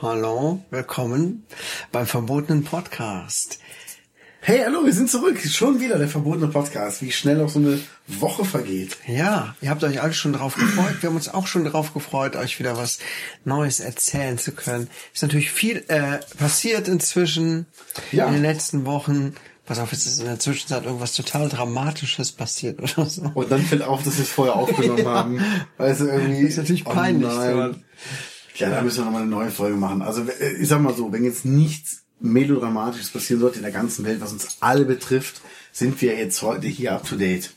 Hallo, willkommen beim verbotenen Podcast. Hey, hallo, wir sind zurück. Schon wieder der verbotene Podcast. Wie schnell auch so eine Woche vergeht. Ja, ihr habt euch alle schon drauf gefreut. Wir haben uns auch schon drauf gefreut, euch wieder was Neues erzählen zu können. Ist natürlich viel äh, passiert inzwischen Ja. in den letzten Wochen. Pass auf, es ist in der Zwischenzeit irgendwas total Dramatisches passiert oder so. Und dann fällt auf, dass wir es vorher aufgenommen haben. Weißt du, irgendwie. Das ist natürlich oh peinlich, nein. aber- Ja, da müssen wir nochmal eine neue Folge machen. Also, äh, ich sag mal so, wenn jetzt nichts Melodramatisches passieren sollte in der ganzen Welt, was uns alle betrifft, sind wir jetzt heute hier up to date.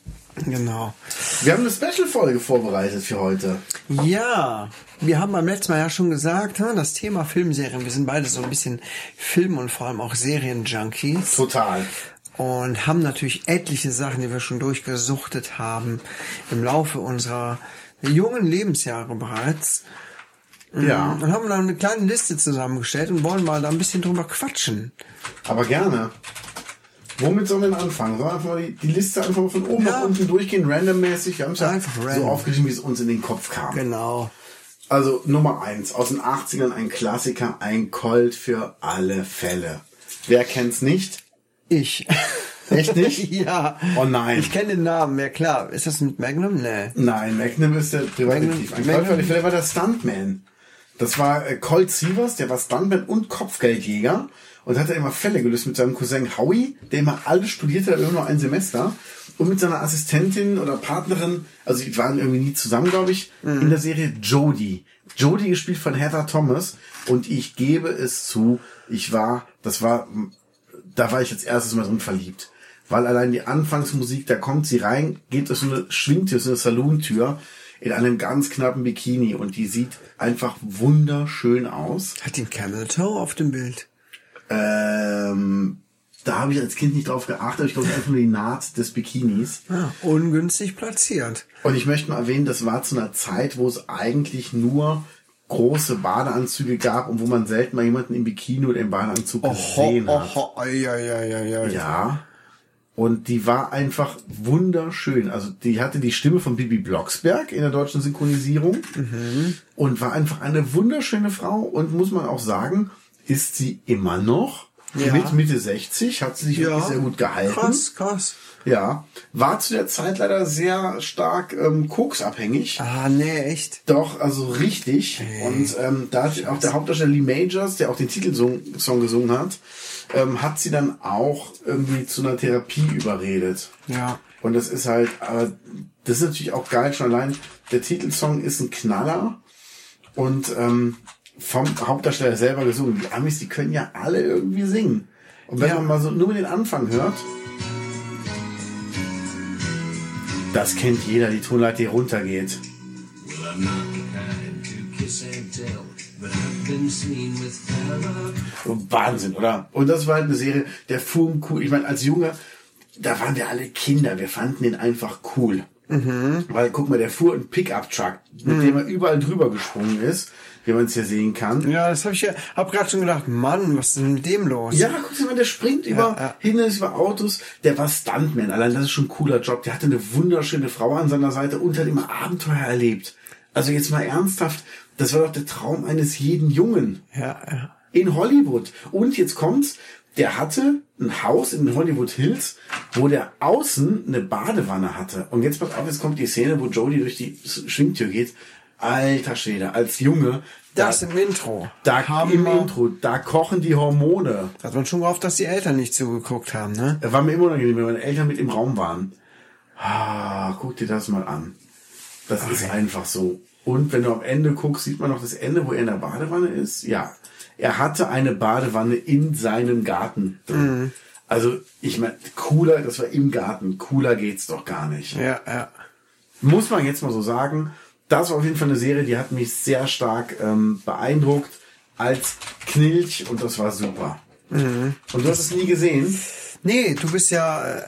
Genau. Wir haben eine Special-Folge vorbereitet für heute. Ja, wir haben beim letzten Mal ja schon gesagt, hm, das Thema Filmserien, wir sind beide so ein bisschen Film- und vor allem auch Serien-Junkies. Total. und haben natürlich etliche Sachen, die wir schon durchgesuchtet haben im Laufe unserer jungen Lebensjahre bereits. Ja. Und haben dann eine kleine Liste zusammengestellt und wollen mal da ein bisschen drüber quatschen. Aber gerne. Womit sollen wir denn anfangen? Sollen wir einfach mal die, die Liste einfach von oben Ja. nach unten durchgehen, randommäßig? Wir haben es ja Einfach so aufgeschrieben, wie es uns in den Kopf kam. Genau. Also Nummer eins aus den 80ern ein Klassiker, ein Colt für alle Fälle. Wer kennt's nicht? Ich. Echt nicht? ja. Oh nein. Ich kenne den Namen, ja klar. Ist das mit Magnum? Nee. Nein, Magnum ist der Privatdetektiv. Ein Magnum- Colt für alle Fälle war der Stuntman. Das war äh, Colt Sievers, der war Stuntman und Kopfgeldjäger und hatte immer Fälle gelöst mit seinem Cousin Howie, der immer alles studierte, aber immer nur ein Semester. Und mit seiner Assistentin oder Partnerin, also die waren irgendwie nie zusammen, glaube ich, in der Serie Jodie. Jodie gespielt von Heather Thomas und ich gebe es zu, ich war, das war, da war ich jetzt erstes Mal drin verliebt. Weil allein die Anfangsmusik, da kommt sie rein, geht durch so eine, schwingt durch so eine Salontür in einem ganz knappen Bikini und die sieht einfach wunderschön aus. Hat den Camel Toe auf dem Bild? Ähm, da habe ich als Kind nicht drauf geachtet, ich glaube, es ist einfach nur die Naht des Bikinis. Ah, ungünstig platziert. Und ich möchte mal erwähnen, das war zu einer Zeit, wo es eigentlich nur große Badeanzüge gab und wo man selten mal jemanden im Bikini oder im Badeanzug gesehen hat. oho, ai, ai, ai, ai. Ja. Und die war einfach wunderschön. Also die hatte die Stimme von Bibi Blocksberg in der deutschen Synchronisierung und war einfach eine wunderschöne Frau und muss man auch sagen, ist sie immer noch. Ja. Mit Mitte 60 hat sie sich wirklich sehr gut gehalten. Krass, krass. Ja, war zu der Zeit leider sehr stark ähm, koksabhängig. Ah, nee, echt. Doch, also richtig. Und ähm, da hat auch der Hauptdarsteller Lee Majors, der auch den Titelsong Song gesungen hat, ähm, hat sie dann auch irgendwie zu einer Therapie überredet. Ja. Und das ist halt, aber das ist natürlich auch geil, schon allein, der Titelsong ist ein Knaller und ähm, vom Hauptdarsteller selber gesungen. Die Amis, die können ja alle irgendwie singen. Und wenn Ja. man mal so nur den Anfang hört, das kennt jeder, die Tonleiter, die runtergeht. Well, Wahnsinn, oder? Und das war halt eine Serie, der fuhr cool. Ich meine, als Junge, da waren wir alle Kinder. Wir fanden den einfach cool. Weil, guck mal, der fuhr einen Pickup-Truck, mit dem er überall drüber gesprungen ist, wie man es hier sehen kann. Ja, das habe ich ja, hab gerade schon gedacht, Mann, was ist denn mit dem los? Ja, guck mal, der springt über ja. Hindernisse, über Autos. Der war Stuntman. Allein das ist schon ein cooler Job. Der hatte eine wunderschöne Frau an seiner Seite und hat immer Abenteuer erlebt. Also jetzt mal ernsthaft, das war doch der Traum eines jeden Jungen. Ja, ja. in Hollywood. Und jetzt kommt's, der hatte ein Haus in den Hollywood Hills, wo der außen eine Badewanne hatte. Und jetzt pass auf, jetzt kommt die Szene, wo Jodie durch die Schwingtür geht. Alter Schwede, als Junge, Das da, im Intro. da haben im Intro, da kochen die Hormone. Da hat man schon gehofft, dass die Eltern nicht zugeguckt haben, ne? Er war mir immer unangenehm, wenn meine Eltern mit im Raum waren. Ah, guck dir das mal an. Das ist einfach so. Und wenn du am Ende guckst, sieht man noch das Ende, wo er in der Badewanne ist. Ja, er hatte eine Badewanne in seinem Garten drin. Also, ich meine, cooler, das war im Garten. Cooler geht's doch gar nicht. Ja, ja. Muss man jetzt mal so sagen. Das war auf jeden Fall eine Serie, die hat mich sehr stark ähm, beeindruckt als Knilch und das war super. Und du hast es nie gesehen? Nee, du bist ja äh,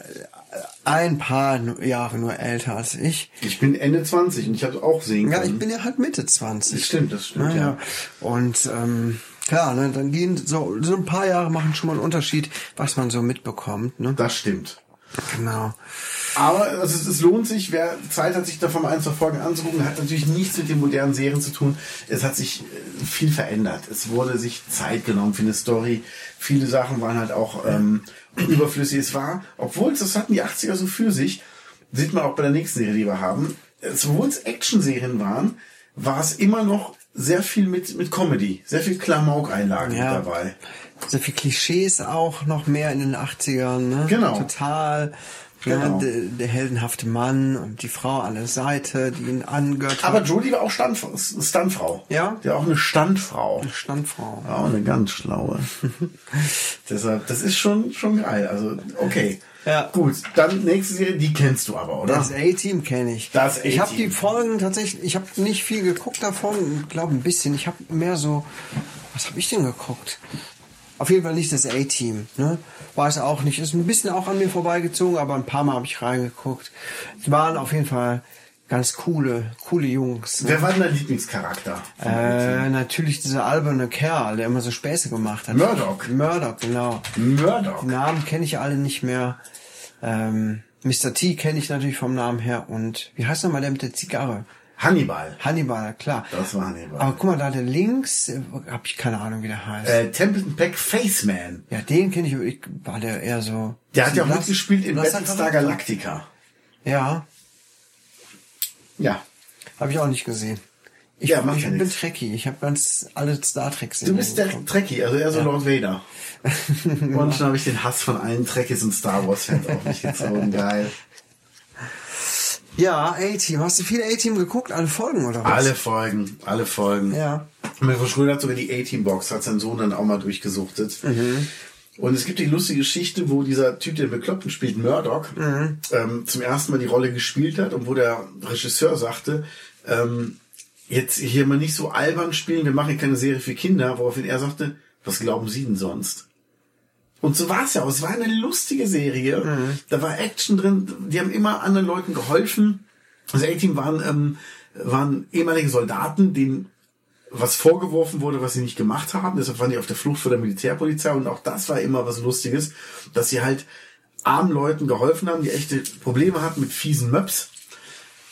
ein paar Jahre nur älter als ich. Ich bin Ende 20 und ich habe auch sehen Ja, können. ich bin ja halt Mitte 20. Das stimmt, das stimmt, ja. ja. Und ähm, klar, ne, dann gehen so, so ein paar Jahre machen schon mal einen Unterschied, was man so mitbekommt. Ne? Das stimmt. Genau. Aber also es, es lohnt sich, wer Zeit hat, sich davon ein, zwei Folgen anzugucken, hat natürlich nichts mit den modernen Serien zu tun. Es hat sich äh, viel verändert. Es wurde sich Zeit genommen für eine Story. Viele Sachen waren halt auch ähm, überflüssig. Es war, obwohl es, das hatten die 80er so für sich, sieht man auch bei der nächsten Serie, die wir haben, obwohl es Action-Serien waren, war es immer noch sehr viel mit, mit Comedy, sehr viel Klamauk-Einlagen Ja. dabei. So viel Klischees auch noch mehr in den 80ern, ne? Genau. Total. Genau. Ja, der, heldenhafte Mann und die Frau an der Seite, die ihn angöttert. Aber Jodie war auch Stand, Standfrau. Ja? Der auch eine Standfrau. Standfrau. Ja, eine ganz schlaue. Deshalb, das ist schon, schon geil. Also, okay. Ja. Gut, dann nächste Serie, die kennst du aber, oder? Das A-Team kenne ich. Das ich habe A-Team. die Folgen tatsächlich, ich habe nicht viel geguckt davon, glaube ein bisschen. Ich habe mehr so, was habe ich denn geguckt? Auf jeden Fall nicht das A-Team, ne? Weiß auch nicht. Ist ein bisschen auch an mir vorbeigezogen, aber ein paar Mal habe ich reingeguckt. Es waren auf jeden Fall ganz coole, coole Jungs. Ne? Wer war denn dein Lieblingscharakter? Äh, natürlich dieser alberne Kerl, der immer so Späße gemacht hat. Murdoch. Murdoch, genau. Murdoch. Die Namen kenne ich alle nicht mehr. Ähm, Mr. T kenne ich natürlich vom Namen her und wie heißt nochmal der mit der Zigarre? Hannibal. Hannibal, klar. Das war Hannibal. Aber guck mal, da der links, äh, hab ich keine Ahnung, wie der heißt. Äh, Templeton Peck Faceman. ja, den kenne ich, ich, war der eher so... Der hat ja auch blass- mitgespielt in Battlestar. Galactica. Ja, Ja. habe ich auch nicht gesehen. Ich, Ja, macht ich ja bin. Trekkie, ich habe ganz alle Star Trek Du bist der Trekkie, also eher so Lord Vader. Und schon habe ich den Hass von allen Trekkies und Star Wars Fans auf mich gezogen. Geil. Ja, A-Team. Hast du viele A-Team geguckt? Alle Folgen oder was? Alle Folgen, alle Folgen. Ja. Mein Frau Schröder hat sogar die A-Team-Box, hat sein Sohn dann auch mal durchgesuchtet. Und es gibt die lustige Geschichte, wo dieser Typ, der Bekloppten spielt, Murdoch, ähm, zum ersten Mal die Rolle gespielt hat und wo der Regisseur sagte, ähm, jetzt hier mal nicht so albern spielen, wir machen keine Serie für Kinder, woraufhin er sagte, was glauben Sie denn sonst? Und so war es ja auch. Es war eine lustige Serie. Da war Action drin. Die haben immer anderen Leuten geholfen. Das A-Team waren, ähm, waren ehemalige Soldaten, denen was vorgeworfen wurde, was sie nicht gemacht haben. Deshalb waren die auf der Flucht vor der Militärpolizei. Und auch das war immer was Lustiges, dass sie halt armen Leuten geholfen haben, die echte Probleme hatten mit fiesen Möps.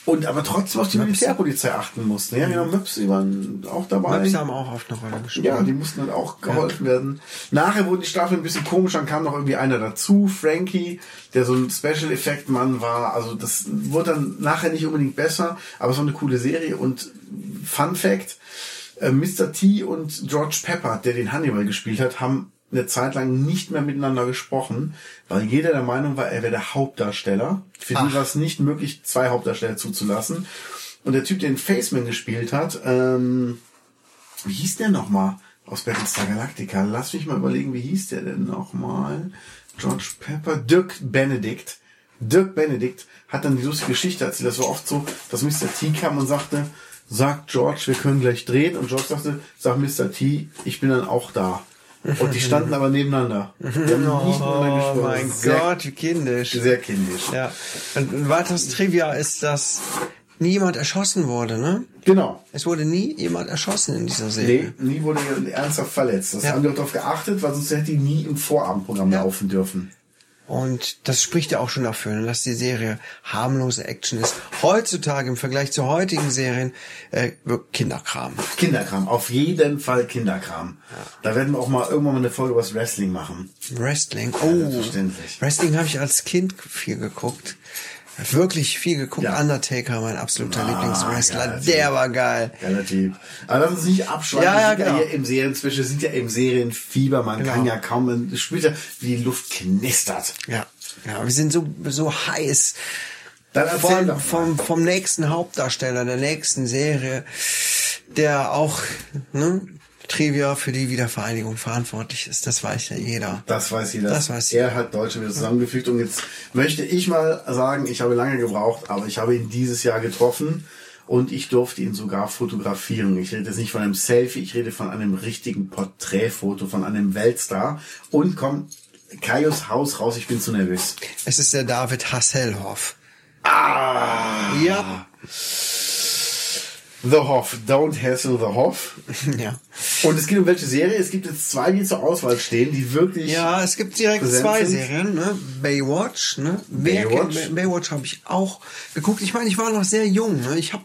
Und aber trotzdem auf die Militärpolizei achten mussten. Ja, genau, Möps, die waren auch dabei. Möps haben auch oft eine Rolle gespielt. Ja, die mussten dann auch geholfen werden. Nachher wurden die Staffeln ein bisschen komisch, dann kam noch irgendwie einer dazu, Frankie, der so ein Special Effect Mann war. Also das wurde dann nachher nicht unbedingt besser, aber es war eine coole Serie und Fun Fact, äh, Mr. T und George Pepper, der den Hannibal gespielt hat, haben eine Zeit lang nicht mehr miteinander gesprochen, weil jeder der Meinung war, er wäre der Hauptdarsteller. Für die war es nicht möglich, zwei Hauptdarsteller zuzulassen. Und der Typ, der den Faceman gespielt hat, ähm, wie hieß der nochmal aus Battlestar Galactica? Lass mich mal überlegen, wie hieß der denn nochmal? George Pepper, Dirk Benedict. Dirk Benedict hat dann die lustige Geschichte erzählt. Das war oft so, dass Mr. T kam und sagte, sagt George, wir können gleich drehen. Und George sagte, sag Mr. T, ich bin dann auch da. Und die standen aber nebeneinander. Die haben nicht miteinander Oh gesprochen. mein sehr, Gott, wie kindisch. Sehr kindisch. Ja. Und ein weiteres Trivia ist, dass nie jemand erschossen wurde, ne? Genau. Es wurde nie jemand erschossen in dieser Serie. Nee, nie wurde er ernsthaft verletzt. Das Ja. haben die auch darauf geachtet, weil sonst hätte die nie im Vorabendprogramm Ja. laufen dürfen. Und das spricht ja auch schon dafür, ne, dass die Serie harmlose Action ist. Heutzutage im Vergleich zu heutigen Serien äh, Kinderkram. Kinderkram, auf jeden Fall Kinderkram. Da werden wir auch mal irgendwann mal eine Folge über Wrestling machen. Wrestling. Ja, Oh, selbstverständlich. Wrestling habe ich als Kind viel geguckt. Wirklich viel geguckt. Ja. Undertaker, mein absoluter Ah, Lieblingswrestler. Der war geil. Geiler Typ. Aber lass uns nicht abschweifen. Ja, ja, wir sind genau. ja im Serien, zwischen sind ja im Serienfieber. Man Genau. kann ja kaum, spürt ja, wie die Luft knistert. Ja, ja, wir sind so so heiß. Dann Von, vom, vom nächsten Hauptdarsteller der nächsten Serie, der auch ne, Trivia für die Wiedervereinigung verantwortlich ist. Das weiß ja jeder. Das weiß jeder. Das weiß jeder. Er hat Deutsche wieder zusammengefügt und jetzt möchte ich mal sagen, ich habe lange gebraucht, aber ich habe ihn dieses Jahr getroffen und ich durfte ihn sogar fotografieren. Ich rede jetzt nicht von einem Selfie, ich rede von einem richtigen Porträtfoto von einem Weltstar und komm, Kaios Haus raus, ich bin zu nervös. Es ist der David Hasselhoff. Ah! Ja. The Hoff, Don't Hassle the Hoff. Ja. Und es geht um welche Serie? Es gibt jetzt zwei, die zur Auswahl stehen, die wirklich. Ja, es gibt direkt zwei sind. Serien, ne? Baywatch, ne? Baywatch. kennt- Baywatch habe ich auch geguckt. Ich meine, ich war noch sehr jung, ne? Ich habe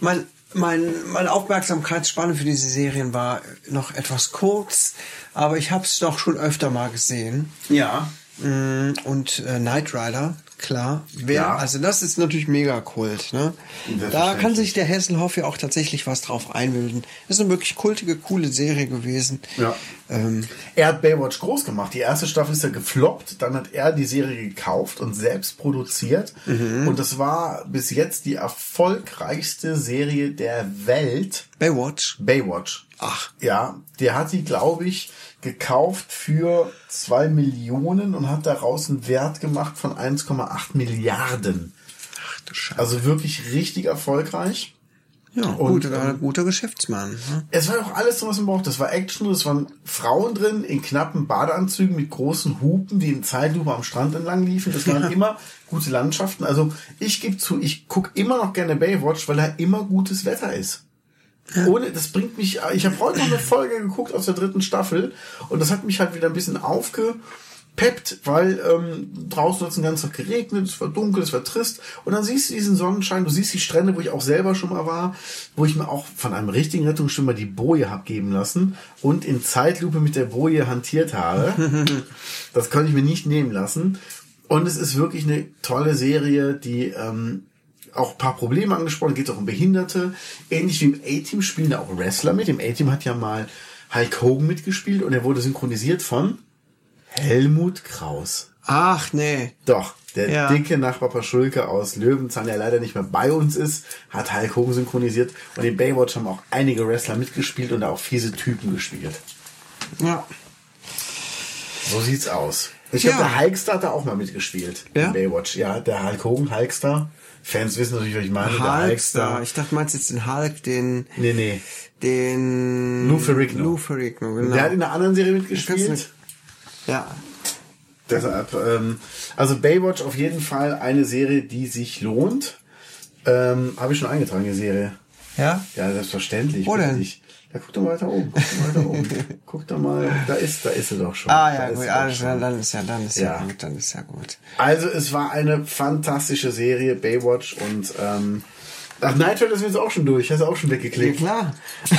mein mein meine Aufmerksamkeitsspanne für diese Serien war noch etwas kurz, aber ich habe es doch schon öfter mal gesehen. Ja. Mm, Und äh, Knight Rider, klar. Wer, Ja. Also das ist natürlich mega Kult. Ne? Da kann sich der Hesselhoff ja auch tatsächlich was drauf einbilden. Das ist eine wirklich kultige, coole Serie gewesen. Ja. Ähm, Er hat Baywatch groß gemacht. Die erste Staffel ist ja gefloppt. Dann hat er die Serie gekauft und selbst produziert. Und das war bis jetzt die erfolgreichste Serie der Welt. Baywatch. Baywatch. Ach. Ja, der hat die, glaube ich, gekauft für zwei Millionen und hat daraus einen Wert gemacht von 1,8 Milliarden. Ach du Scheiße. Also wirklich richtig erfolgreich. Ja, Und, guter, ähm, guter Geschäftsmann. Ne? Es war auch alles drin, was man braucht. Das war Action, es waren Frauen drin in knappen Badeanzügen mit großen Hupen, die in Zeitlupe am Strand entlang liefen. Das waren immer gute Landschaften. Also ich gebe zu, ich guck immer noch gerne Baywatch, weil da immer gutes Wetter ist. Ohne, das bringt mich, ich habe heute noch eine Folge geguckt aus der dritten Staffel und das hat mich halt wieder ein bisschen aufgepeppt, weil ähm, draußen hat es den ganzen Tag geregnet, es war dunkel, es war trist und dann siehst du diesen Sonnenschein, du siehst die Strände, wo ich auch selber schon mal war, wo ich mir auch von einem richtigen Rettungsschwimmer die Boje hab geben lassen und in Zeitlupe mit der Boje hantiert habe. das konnte ich mir nicht nehmen lassen. Und es ist wirklich eine tolle Serie, die ähm, auch ein paar Probleme angesprochen, geht auch um Behinderte. Ähnlich wie im A-Team spielen da auch Wrestler mit. Im A-Team hat ja mal Hulk Hogan mitgespielt und er wurde synchronisiert von Helmut Kraus. Ach nee. Doch, der Ja. dicke Nachbar Paschulke aus Löwenzahn, der leider nicht mehr bei uns ist, hat Hulk Hogan synchronisiert. Und in Baywatch haben auch einige Wrestler mitgespielt und da auch fiese Typen gespielt. Ja. So sieht's aus. Ich Ja. glaube, der Hulkster hat da auch mal mitgespielt. Ja? In Baywatch. Ja, der Hulk Hogan, Hulkster. Fans wissen natürlich, was ich meine. Der Hulkster. Ich dachte, du meinst jetzt den Hulk, den, Nee, nee. den... Lou Ferrigno. Lou Ferrigno, genau. Der hat in einer anderen Serie mitgespielt. nicht- Ja. Deshalb, ähm, also Baywatch auf jeden Fall eine Serie, die sich lohnt. Ähm, Habe ich schon eingetragen, die Serie. Ja? Ja, selbstverständlich. Wo denn? dich. Ja, guck doch mal weiter oben. Guck doch mal weiter oben. guck doch mal, da ist, da ist sie doch schon. Ah Da ja, ist gut, doch alles, schon. dann ist ja, dann ist ja, Ja. gut, dann ist ja gut. Also es war eine fantastische Serie, Baywatch und ähm, ach, Night Rider ist jetzt auch schon durch, hast du auch schon Ja, weggeklickt. klar.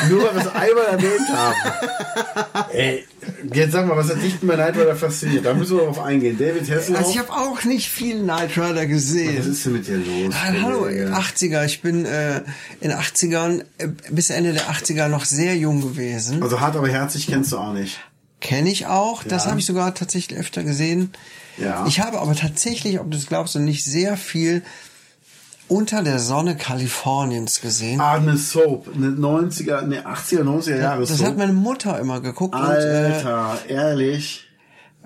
Nur weil wir es einmal erwähnt haben. Ey, jetzt sag mal, was hat dich bei Night Rider fasziniert? Da müssen wir darauf eingehen. David Hasselhoff, Also ich habe auch nicht viel Knight Rider gesehen. was ist denn mit dir los? Ah, Hallo, Kollege? 80er. Ich bin äh, in 80ern, äh, bis Ende der 80er noch sehr jung gewesen. Also hart aber herzig kennst du auch nicht. Kenne ich auch. Das Ja. habe ich sogar tatsächlich öfter gesehen. Ja. Ich habe aber tatsächlich, ob du es glaubst oder nicht, sehr viel unter der Sonne Kaliforniens gesehen. Ah, eine Soap, eine 90er, eine 80er, 90er Jahre das Soap. hat meine Mutter immer geguckt und, äh, Alter, ehrlich.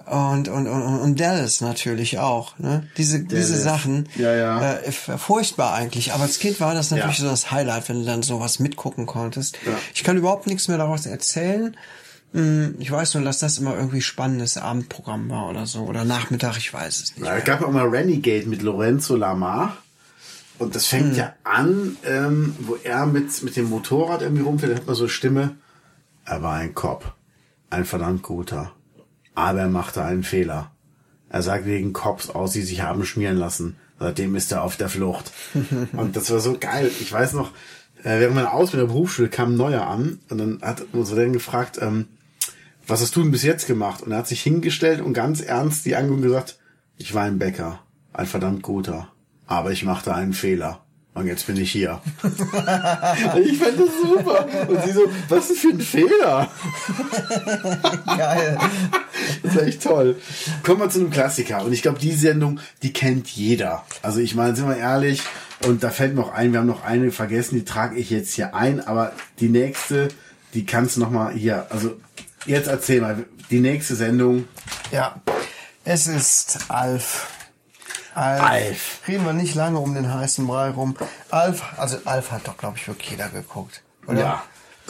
und, und, und, und Dallas natürlich auch. Ne? Diese, diese. Sachen. Ja, ja. Äh, furchtbar eigentlich. Aber als Kind war das natürlich Ja. so das Highlight, wenn du dann sowas mitgucken konntest. Ja. Ich kann überhaupt nichts mehr daraus erzählen. Hm, Ich weiß nur, dass das immer irgendwie spannendes Abendprogramm war oder so. Oder Nachmittag, ich weiß es nicht. Ja, es gab auch mal Renegade mit Lorenzo Lamar. Und das fängt Hm. ja an, ähm, wo er mit, mit dem Motorrad irgendwie rumfährt, da hat man so eine Stimme. Er war ein Cop. Ein verdammt guter. Aber er machte einen Fehler. Er sagt wegen Cops aus, die sich haben schmieren lassen. Seitdem ist er auf der Flucht. und das war so geil. Ich weiß noch, äh, während meiner Ausbildung der Berufsschule kam ein neuer an und dann hat unsere Lehrerin gefragt, ähm, was hast du denn bis jetzt gemacht? Und er hat sich hingestellt und ganz ernst die Angung gesagt, ich war ein Bäcker, ein verdammt guter, aber ich machte einen Fehler. Und jetzt bin ich hier. ich fand das super. Und sie so, was ist für ein Fehler? Geil. Das war echt toll. Kommen wir zu einem Klassiker. Und ich glaube, die Sendung, die kennt jeder. Also ich meine, sind wir ehrlich, und da fällt noch ein, wir haben noch eine vergessen, die trage ich jetzt hier ein, aber die nächste, die kannst du noch mal hier, also jetzt erzähl mal, die nächste Sendung, Ja. Es ist Alf. Alf. Alf. Reden wir nicht lange um den heißen Brei rum. Alf, also Alf hat doch, glaube ich, wirklich jeder geguckt. Oder? Ja.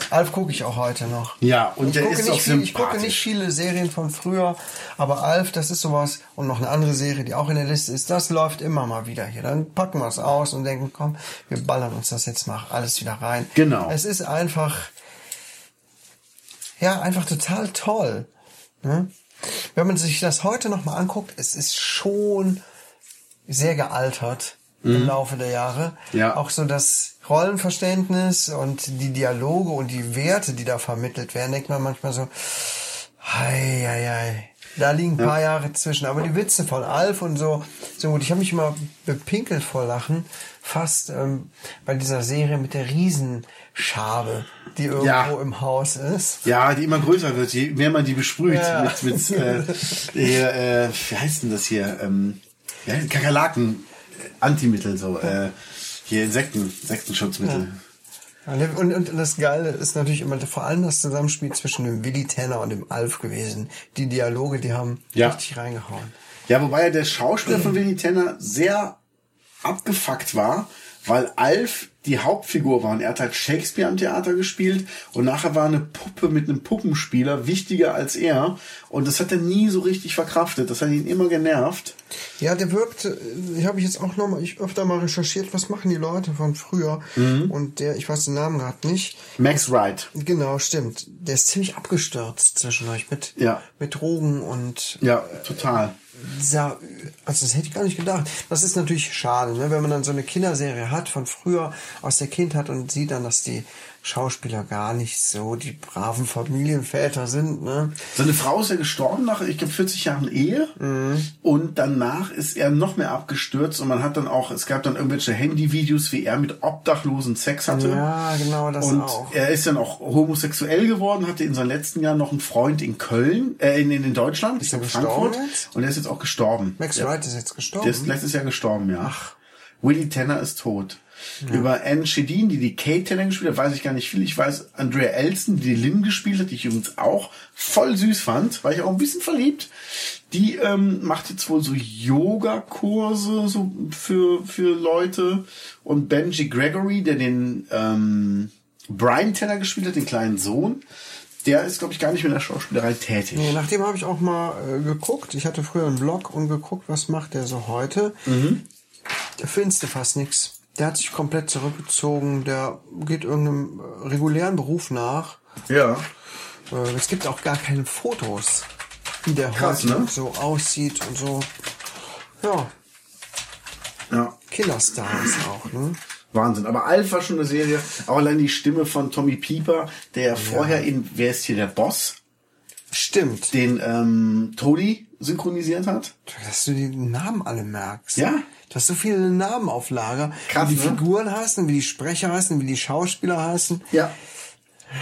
Alf gucke ich auch heute noch. Ja, und ich der ist nicht auch viel, Ich gucke nicht viele Serien von früher, aber Alf, das ist sowas. Und noch eine andere Serie, die auch in der Liste ist, das läuft immer mal wieder hier. Dann packen wir es aus und denken, komm, wir ballern uns das jetzt mal alles wieder rein. Genau. Es ist einfach, ja, einfach total toll. Ne? Wenn man sich das heute noch mal anguckt, es ist schon sehr gealtert im Laufe der Jahre. Mhm. Ja. Auch so das Rollenverständnis und die Dialoge und die Werte, die da vermittelt werden, denkt man manchmal so, hei, hei, hei. Da liegen ein paar Jahre zwischen. Aber die Witze von Alf und so, so gut. Ich habe mich immer bepinkelt vor Lachen, fast ähm, bei dieser Serie mit der Riesenschabe, die irgendwo Ja. im Haus ist. Ja, die immer größer wird, je mehr man die besprüht Ja. mit, mit äh, äh, wie heißt denn das hier? Ähm, ja, Kakerlaken, äh, Antimittel, so, äh, hier Insekten, Insektenschutzmittel. Und, und das Geile ist natürlich immer vor allem das Zusammenspiel zwischen dem Willy Tanner und dem Alf gewesen. Die Dialoge, die haben Ja. richtig reingehauen. Ja, wobei ja der Schauspieler von Willy Tanner sehr abgefuckt war, weil Alf die Hauptfigur war. Und er hat halt Shakespeare am Theater gespielt und nachher war eine Puppe mit einem Puppenspieler wichtiger als er. Und das hat er nie so richtig verkraftet. Das hat ihn immer genervt. Ja, der wirkt, äh, ich habe ich jetzt auch nochmal, ich öfter mal recherchiert, was machen die Leute von früher. Mhm. Und der, ich weiß den Namen gerade nicht. Max Wright. Genau, stimmt. Der ist ziemlich abgestürzt zwischendurch mit, Ja. mit Drogen und Ja, total. Also das hätte ich gar nicht gedacht. Das ist natürlich schade, ne? wenn man dann so eine Kinderserie hat von früher aus der Kindheit und sieht dann, dass die Schauspieler gar nicht so die braven Familienväter sind. Ne? Seine Frau ist ja gestorben nach, ich glaube, 40 Jahren Ehe. Und danach ist er noch mehr abgestürzt und man hat dann auch, es gab dann irgendwelche Handyvideos, wie er mit Obdachlosen Sex hatte. Ja, genau, das und auch. er ist dann auch homosexuell geworden, hatte in seinen letzten Jahren noch einen Freund in Köln, äh, in, in Deutschland, er glaube gestorben Frankfurt. jetzt? Und er ist jetzt auch gestorben. Max ja. Wright ist jetzt gestorben. Der ist letztes Jahr gestorben, ja. Ach. Willie Tanner ist tot. Über Anne Shedin, die die Kate Tanner gespielt hat, weiß ich gar nicht viel. Ich weiß Andrea Elson, die die Lynn gespielt hat, die ich übrigens auch voll süß fand, war ich auch ein bisschen verliebt. Die ähm, macht jetzt wohl so Yoga-Kurse so für, für Leute. Und Benji Gregory, der den ähm, Brian Tanner gespielt hat, den kleinen Sohn, der ist, glaube ich, gar nicht mehr in der Schauspielerei tätig. Nee, nach dem habe ich auch mal äh, geguckt. Ich hatte früher einen Blog und geguckt, was macht der so heute. Mhm. Der findest du fast nix. Der hat sich komplett zurückgezogen. Der geht irgendeinem äh, regulären Beruf nach. Ja. Äh, es gibt auch gar keine Fotos, wie der Krass, heute ne? so aussieht und so. Ja, Ja. Killerstars auch, ne? Wahnsinn. Aber Alf war schon eine Serie. Auch allein die Stimme von Tommy Pieper, der ja vorher in Wer ist hier der Boss? Stimmt. den ähm, Tony synchronisiert hat. Dass du die Namen alle merkst. Ja. Du hast so viele Namen auf Lager. Krass, wie die ne? Figuren heißen, wie die Sprecher heißen, wie die Schauspieler heißen. Ja.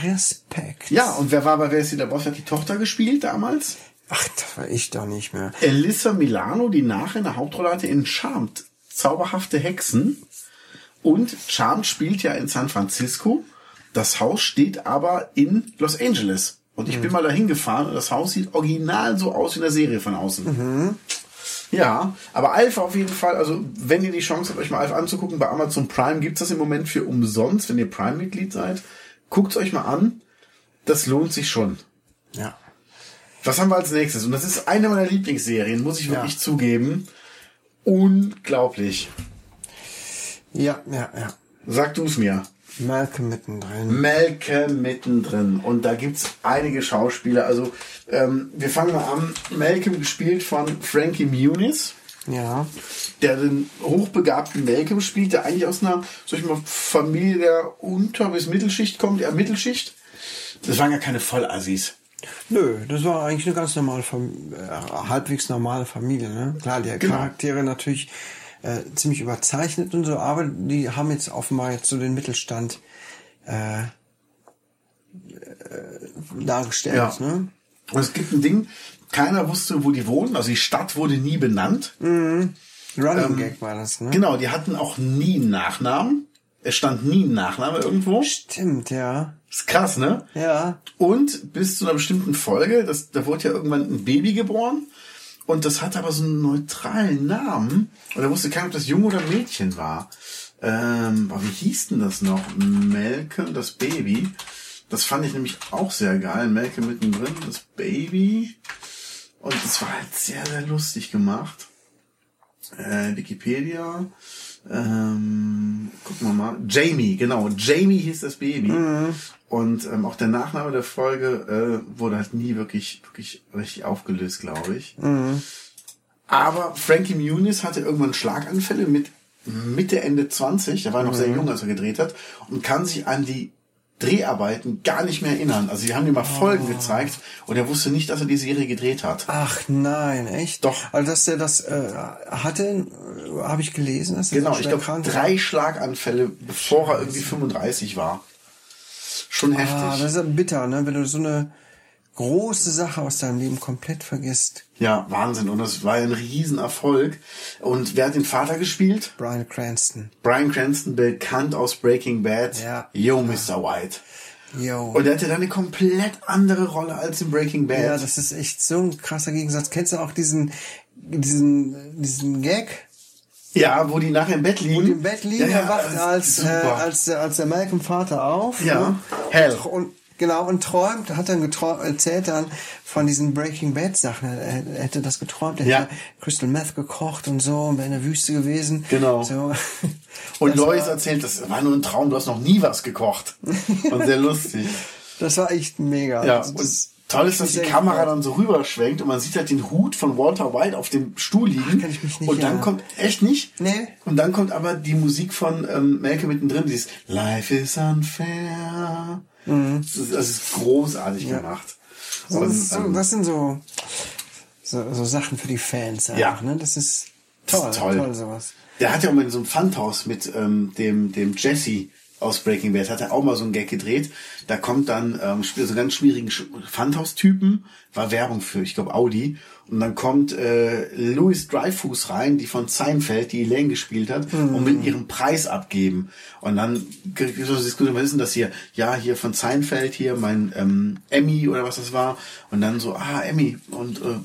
Respekt. Ja, und wer war bei Wer ist der Boss? Hat die Tochter gespielt damals? Ach, das war ich doch nicht mehr. Elissa Milano, die nachher eine Hauptrolle hatte in Charmed. Zauberhafte Hexen. Und Charmed spielt ja in San Francisco. Das Haus steht aber in Los Angeles. Und ich bin mal dahin gefahren und das Haus sieht original so aus wie in der Serie von außen. Ja, aber Alf auf jeden Fall, also wenn ihr die Chance habt, euch mal Alf anzugucken, bei Amazon Prime gibt's das im Moment für umsonst, wenn ihr Prime-Mitglied seid. Guckt's euch mal an. Das lohnt sich schon. Ja. Was haben wir als nächstes? Und das ist eine meiner Lieblingsserien, muss ich wirklich Ja. zugeben. Unglaublich. Ja, ja, ja. Sag du es mir. Malcolm mittendrin. Malcolm mittendrin. Und da gibt's einige Schauspieler. Also, ähm, wir fangen mal an. Malcolm gespielt von Frankie Muniz, Ja. der den hochbegabten Malcolm spielt, der eigentlich aus einer, sag ich mal, Familie der Unter- bis Mittelschicht kommt, eher Mittelschicht. Das waren ja keine Vollassis. Nö, das war eigentlich eine ganz normale, Fam äh, halbwegs normale Familie, ne? Klar, die Genau. Charaktere natürlich äh, ziemlich überzeichnet und so, aber die haben jetzt offenbar jetzt so den Mittelstand äh, äh, dargestellt, Ja. ne? Und es gibt ein Ding, keiner wusste, wo die wohnen. Also die Stadt wurde nie benannt. Running Gag war das, ne? Genau, die hatten auch nie einen Nachnamen. Es stand nie ein Nachname irgendwo. Stimmt, ja. Ist krass, ne? Ja. Und bis zu einer bestimmten Folge, das, da wurde ja irgendwann ein Baby geboren. Und das hatte aber so einen neutralen Namen. Und da wusste keiner, ob das Junge oder Mädchen war. Ähm, aber wie hieß denn das noch? Melke, das Baby. Das fand ich nämlich auch sehr geil. Malcolm mittendrin, das Baby. Und das war halt sehr, sehr lustig gemacht. Äh, Wikipedia. Ähm, gucken wir mal. Jamie, genau. Jamie hieß das Baby. Und ähm, auch der Nachname der Folge äh, wurde halt nie wirklich, wirklich richtig aufgelöst, glaube ich. Aber Frankie Muniz hatte irgendwann Schlaganfälle mit Mitte, Ende 20, der war noch sehr jung, als er gedreht hat, und kann sich an die Dreharbeiten gar nicht mehr erinnern. Also die haben ihm mal Folgen gezeigt und er wusste nicht, dass er die Serie gedreht hat. Ach nein, echt? Doch. Also dass der das äh, hatte, äh, habe ich gelesen. Dass Genau, so ich glaube drei Schlaganfälle, bevor er irgendwie 35 war. Schon heftig. Ah, das ist ja bitter, ne? Wenn du so eine große Sache aus deinem Leben komplett vergisst. ja, Wahnsinn. Und das war ein Riesenerfolg. Und wer hat den Vater gespielt? Brian Cranston. Brian Cranston, bekannt aus Breaking Bad. Ja. Yo, Mr. White. Yo. Und er hatte dann eine komplett andere Rolle als in Breaking Bad. ja, das ist echt so ein krasser Gegensatz. Kennst du auch diesen, diesen, diesen Gag? Ja, wo die nachher im Bett liegen. Wo die im Bett liegen, ja, er wacht als, äh, als, der- als der Malcolm Vater auf. Ja, ne? hell. Und, genau, und träumt, hat dann geträumt, erzählt dann von diesen Breaking Bad Sachen. Er, hätte das geträumt, er Ja. hätte Crystal Meth gekocht und so, und wäre in der Wüste gewesen. Genau. So. Und Lois erzählt, das war nur ein Traum, du hast noch nie was gekocht. Und sehr lustig. Das war echt mega. Ja, Das- und toll ist, dass die Kamera gefreut. dann so rüberschwenkt und man sieht halt den Hut von Walter White auf dem Stuhl liegen. kann ich mich nicht und dann erinnern. kommt, echt nicht? Nee. Und dann kommt aber die Musik von ähm, Malcolm mittendrin, dieses Life is unfair. Das, ist, das ist großartig gemacht. So, das, so, ähm, das sind so, so, so Sachen für die Fans. Einfach, Ja. Ne? Das ist Das toll, ist toll. toll sowas. Der hat ja auch mal in so einem Pfandhaus mit ähm, dem, dem Jesse aus Breaking Bad, hat er auch mal so einen Gag gedreht. Da kommt dann ähm, so ganz schwierigen Sch- Pfandhaustypen, war Werbung für, ich glaube, Audi. Und dann kommt äh, Louis Dreyfus rein, die von Seinfeld, die Elaine gespielt hat, und will ihren Preis abgeben. Und dann kriegt so eine Diskussion, was ist denn das hier? Ja, hier von Seinfeld, hier mein ähm, Emmy oder was das war. Und dann so, ah, Emmy, und äh,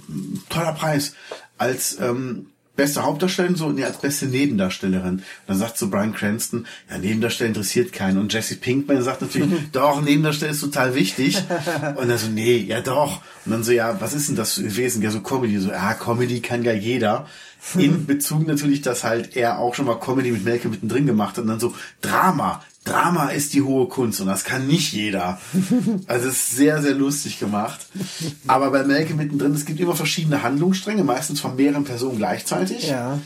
toller Preis. Als ähm, beste Hauptdarstellerin so, nee, als beste Nebendarstellerin. Und dann sagt so Brian Cranston, ja, Nebendarsteller interessiert keinen. Und Jesse Pinkman sagt natürlich, doch, Nebendarsteller ist total wichtig. Und dann so, nee, ja doch. Und dann so, ja, was ist denn das gewesen? Ja, so Comedy. So, ja, Comedy kann ja jeder. In Bezug natürlich, dass halt er auch schon mal Comedy mit Melke mittendrin gemacht hat. Und dann so, Drama. Drama ist die hohe Kunst und das kann nicht jeder. Also es ist sehr, sehr lustig gemacht. Aber bei Melke mittendrin, es gibt immer verschiedene Handlungsstränge, meistens von mehreren Personen gleichzeitig. Ja.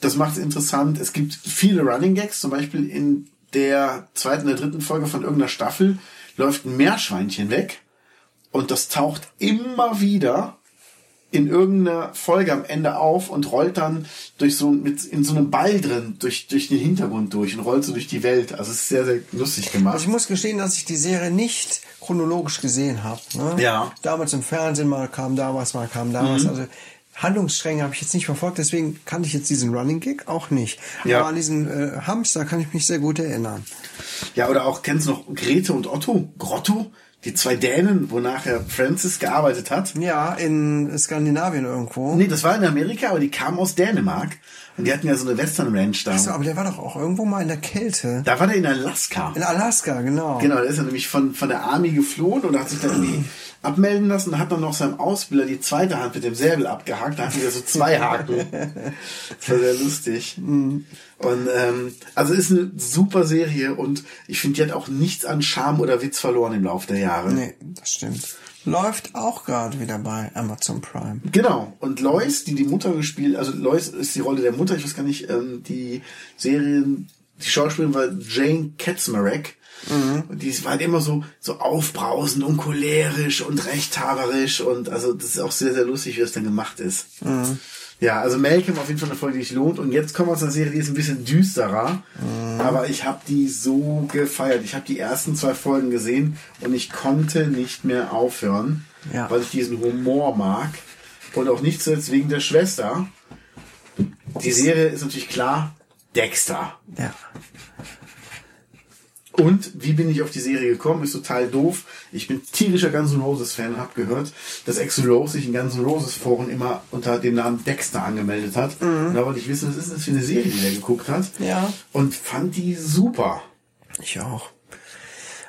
Das macht es interessant. Es gibt viele Running Gags, zum Beispiel in der zweiten oder dritten Folge von irgendeiner Staffel läuft ein Meerschweinchen weg und das taucht immer wieder in irgendeiner Folge am Ende auf und rollt dann durch so mit in so einem Ball drin durch durch den Hintergrund durch und rollt so durch die Welt. Also es ist sehr sehr lustig gemacht. Also ich muss gestehen, dass ich die Serie nicht chronologisch gesehen habe. Ne? Ja. Mhm. Damals im Fernsehen mal kam da was, mal kam da was. Also Handlungsstränge habe ich jetzt nicht verfolgt, deswegen kannte ich jetzt diesen Running Gig auch nicht. Ja. Aber an diesen äh, Hamster kann ich mich sehr gut erinnern. Ja, oder auch, kennst du noch Grete und Otto? Grotto? Die zwei Dänen, wo nachher Francis gearbeitet hat. Ja, in Skandinavien irgendwo. Nee, das war in Amerika, aber die kamen aus Dänemark. Und die hatten ja so eine Western Ranch da. So, aber der war doch auch irgendwo mal in der Kälte. Da war der in Alaska. In Alaska, genau. Genau, da ist er nämlich von, von der Army geflohen und hat sich dann irgendwie abmelden lassen und hat dann noch seinem Ausbilder die zweite Hand mit dem Säbel abgehakt. Da hatten wir so zwei Haken. Das war sehr lustig. Und ähm, also ist eine super Serie und ich finde, die hat auch nichts an Charme oder Witz verloren im Laufe der Jahre. Nee, das stimmt. Läuft auch gerade wieder bei Amazon Prime. Genau. Und Lois, die die Mutter gespielt, also Lois ist die Rolle der Mutter, ich weiß gar nicht, ähm, die Serien, die Schauspielerin war Jane Katzmarek. Und die war halt immer so, so aufbrausend und cholerisch und rechthaberisch und also das ist auch sehr, sehr lustig, wie das dann gemacht ist. Ja, also Malcolm auf jeden Fall eine Folge, die sich lohnt. Und jetzt kommen wir zu einer Serie, die ist ein bisschen düsterer. Aber ich habe die so gefeiert. Ich habe die ersten zwei Folgen gesehen und ich konnte nicht mehr aufhören, Ja. weil ich diesen Humor mag. Und auch nicht zuletzt wegen der Schwester. Die Serie ist natürlich klar Dexter. Ja. Und wie bin ich auf die Serie gekommen? Ist total doof. Ich bin tierischer Guns N' Roses Fan, hab gehört, dass Axl Rose sich in Guns N' Roses Foren immer unter dem Namen Dexter angemeldet hat. Und da wollte ich wissen, was ist das für eine Serie, die der geguckt hat. Ja. Und fand die super. Ich auch.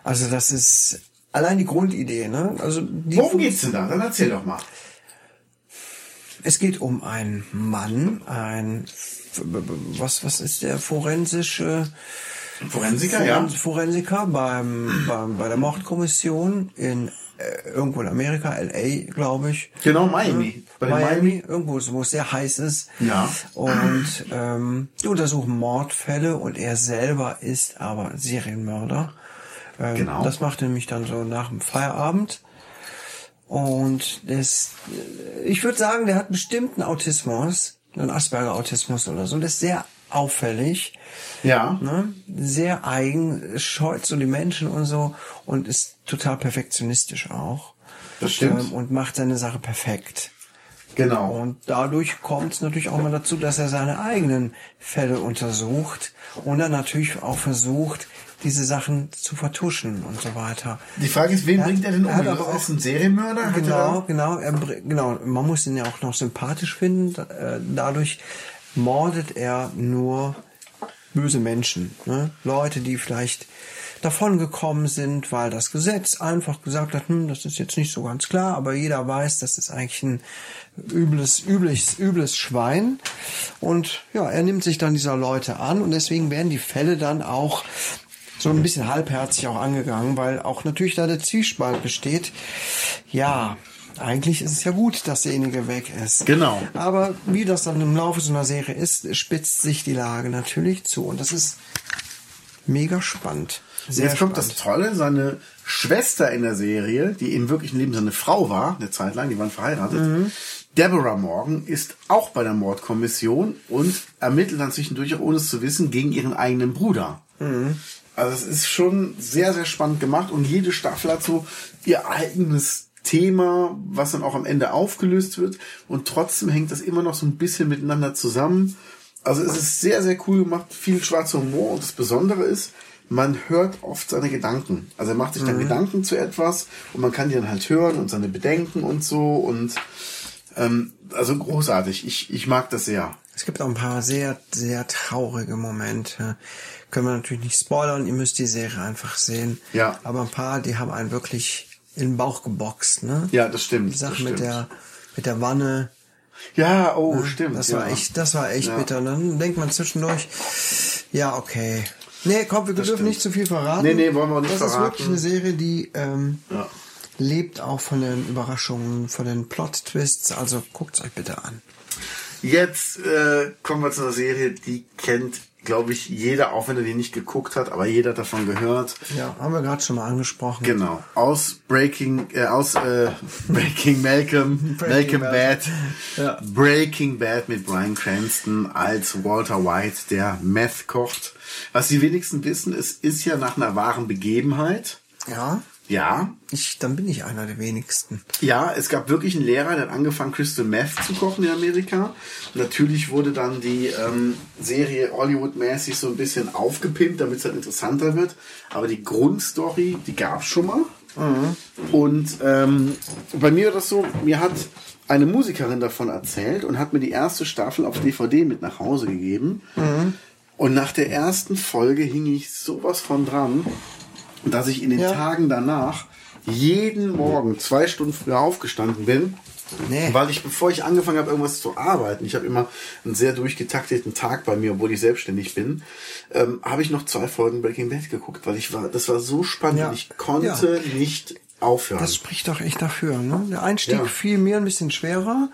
Also das ist allein die Grundidee, ne? Also die Worum geht's denn da? Dann erzähl doch mal. Es geht um einen Mann, ein was was ist der forensische Forensiker, ja. Forensiker beim, beim bei der Mordkommission in äh, irgendwo in Amerika, LA, glaube ich. Genau, Miami. Bei den Miami, irgendwo, wo es sehr heiß ist. Ja. Und ähm, die untersuchen Mordfälle und er selber ist aber Serienmörder. Ähm, Genau. Das macht er nämlich dann so nach dem Feierabend. Und das, ich würde sagen, der hat bestimmt einen Autismus, einen Asperger-Autismus oder so. Das ist sehr auffällig. Ja. Ne? Sehr eigen, scheut so die Menschen und so und ist total perfektionistisch auch. Das stimmt. Ähm, und macht seine Sache perfekt. Genau. Und dadurch kommt es natürlich auch mal dazu, dass er seine eigenen Fälle untersucht und dann natürlich auch versucht, diese Sachen zu vertuschen und so weiter. Die Frage ist, wen Er bringt er denn um? er Er aber ist ein Serienmörder? Hat Genau, er- genau, er, genau. Man muss ihn ja auch noch sympathisch finden. Äh, dadurch mordet er nur böse Menschen. Ne? Leute, die vielleicht davon gekommen sind, weil das Gesetz einfach gesagt hat, hm, das ist jetzt nicht so ganz klar, aber jeder weiß, das ist eigentlich ein übles, übles, übles Schwein. Und ja, er nimmt sich dann dieser Leute an und deswegen werden die Fälle dann auch so ein bisschen halbherzig auch angegangen, weil auch natürlich da der Zwiespalt besteht. Ja, eigentlich ist es ja gut, dass derjenige weg ist. Genau. Aber wie das dann im Laufe so einer Serie ist, spitzt sich die Lage natürlich zu. Und das ist mega spannend. Sehr Jetzt kommt das spannend. Tolle, seine Schwester in der Serie, die im wirklichen Leben seine Frau war, eine Zeit lang, die waren verheiratet, Mhm. Deborah Morgan ist auch bei der Mordkommission und ermittelt dann zwischendurch, auch ohne es zu wissen, gegen ihren eigenen Bruder. Mhm. Also es ist schon sehr, sehr spannend gemacht und jede Staffel hat so ihr eigenes Thema, was dann auch am Ende aufgelöst wird und trotzdem hängt das immer noch so ein bisschen miteinander zusammen. Also es ist sehr, sehr cool gemacht, viel schwarzer Humor und das Besondere ist, man hört oft seine Gedanken. Also er macht sich dann Gedanken zu etwas und man kann die dann halt hören und seine Bedenken und so und ähm, also großartig. Ich, ich mag das sehr. Es gibt auch ein paar sehr, sehr traurige Momente. Können wir natürlich nicht spoilern, ihr müsst die Serie einfach sehen. Ja. Aber ein paar, die haben einen wirklich in den Bauch geboxt, ne? Ja, das stimmt. Die Sache das mit stimmt. der, mit der Wanne. Ja, oh, stimmt. Das ja. war echt, das war echt Ja. bitter. Dann denkt man zwischendurch, ja, okay. Nee, komm, wir dürfen stimmt. nicht zu viel verraten. Nee, nee, wollen wir auch nicht das verraten. ist wirklich eine Serie, die ähm, Ja. lebt auch von den Überraschungen, von den Plot-Twists. Also guckt's euch bitte an. Jetzt äh, kommen wir zu einer Serie, die kennt, glaube ich, jeder, auch wenn er die nicht geguckt hat, aber jeder hat davon gehört. Ja, haben wir gerade schon mal angesprochen. Genau. Aus Breaking, äh, aus äh, Breaking Malcolm, Breaking Malcolm Bad, Ja. Breaking Bad mit Brian Cranston als Walter White, der Meth kocht. Was die wenigsten wissen, es ist ja nach einer wahren Begebenheit. Ja, Ja, ich, dann bin ich einer der wenigsten. Ja, es gab wirklich einen Lehrer, der hat angefangen, Crystal Meth zu kochen in Amerika. Natürlich wurde dann die ähm, Serie Hollywood-mäßig so ein bisschen aufgepimpt, damit es halt interessanter wird. Aber die Grundstory, die gab's schon mal. Und ähm, bei mir war das so, mir hat eine Musikerin davon erzählt und hat mir die erste Staffel auf DVD mit nach Hause gegeben. Und nach der ersten Folge hing ich sowas von dran, dass ich in den Ja. Tagen danach jeden Morgen zwei Stunden früher aufgestanden bin. Nee. Weil ich, bevor ich angefangen habe, irgendwas zu arbeiten, ich habe immer einen sehr durchgetakteten Tag bei mir, obwohl ich selbstständig bin, ähm, habe ich noch zwei Folgen Breaking Bad geguckt, weil ich war, das war so spannend Ja. und ich konnte nicht aufhören. Das spricht doch echt dafür. Ne? Der Einstieg Ja. fiel mir ein bisschen schwerer.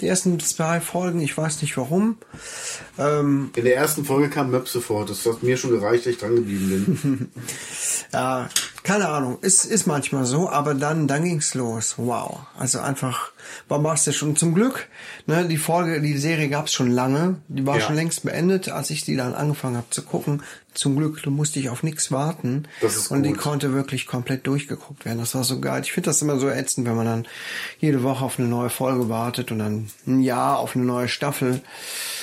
Die ersten zwei Folgen, ich weiß nicht warum. Ähm, In der ersten Folge kam Möpse vor, das hat mir schon gereicht, dass ich dran geblieben bin. ja, keine Ahnung, ist, ist manchmal so, aber dann, dann ging's los. Wow. Also einfach bombastisch. Und zum Glück, ne, die Folge, die Serie gab's schon lange. Die war Ja. schon längst beendet, als ich die dann angefangen habe zu gucken. Zum Glück musste ich auf nichts warten. Das ist Und die gut. konnte wirklich komplett durchgeguckt werden. Das war so geil. Ich finde das immer so ätzend, wenn man dann jede Woche auf eine neue Folge wartet und dann ein Jahr auf eine neue Staffel.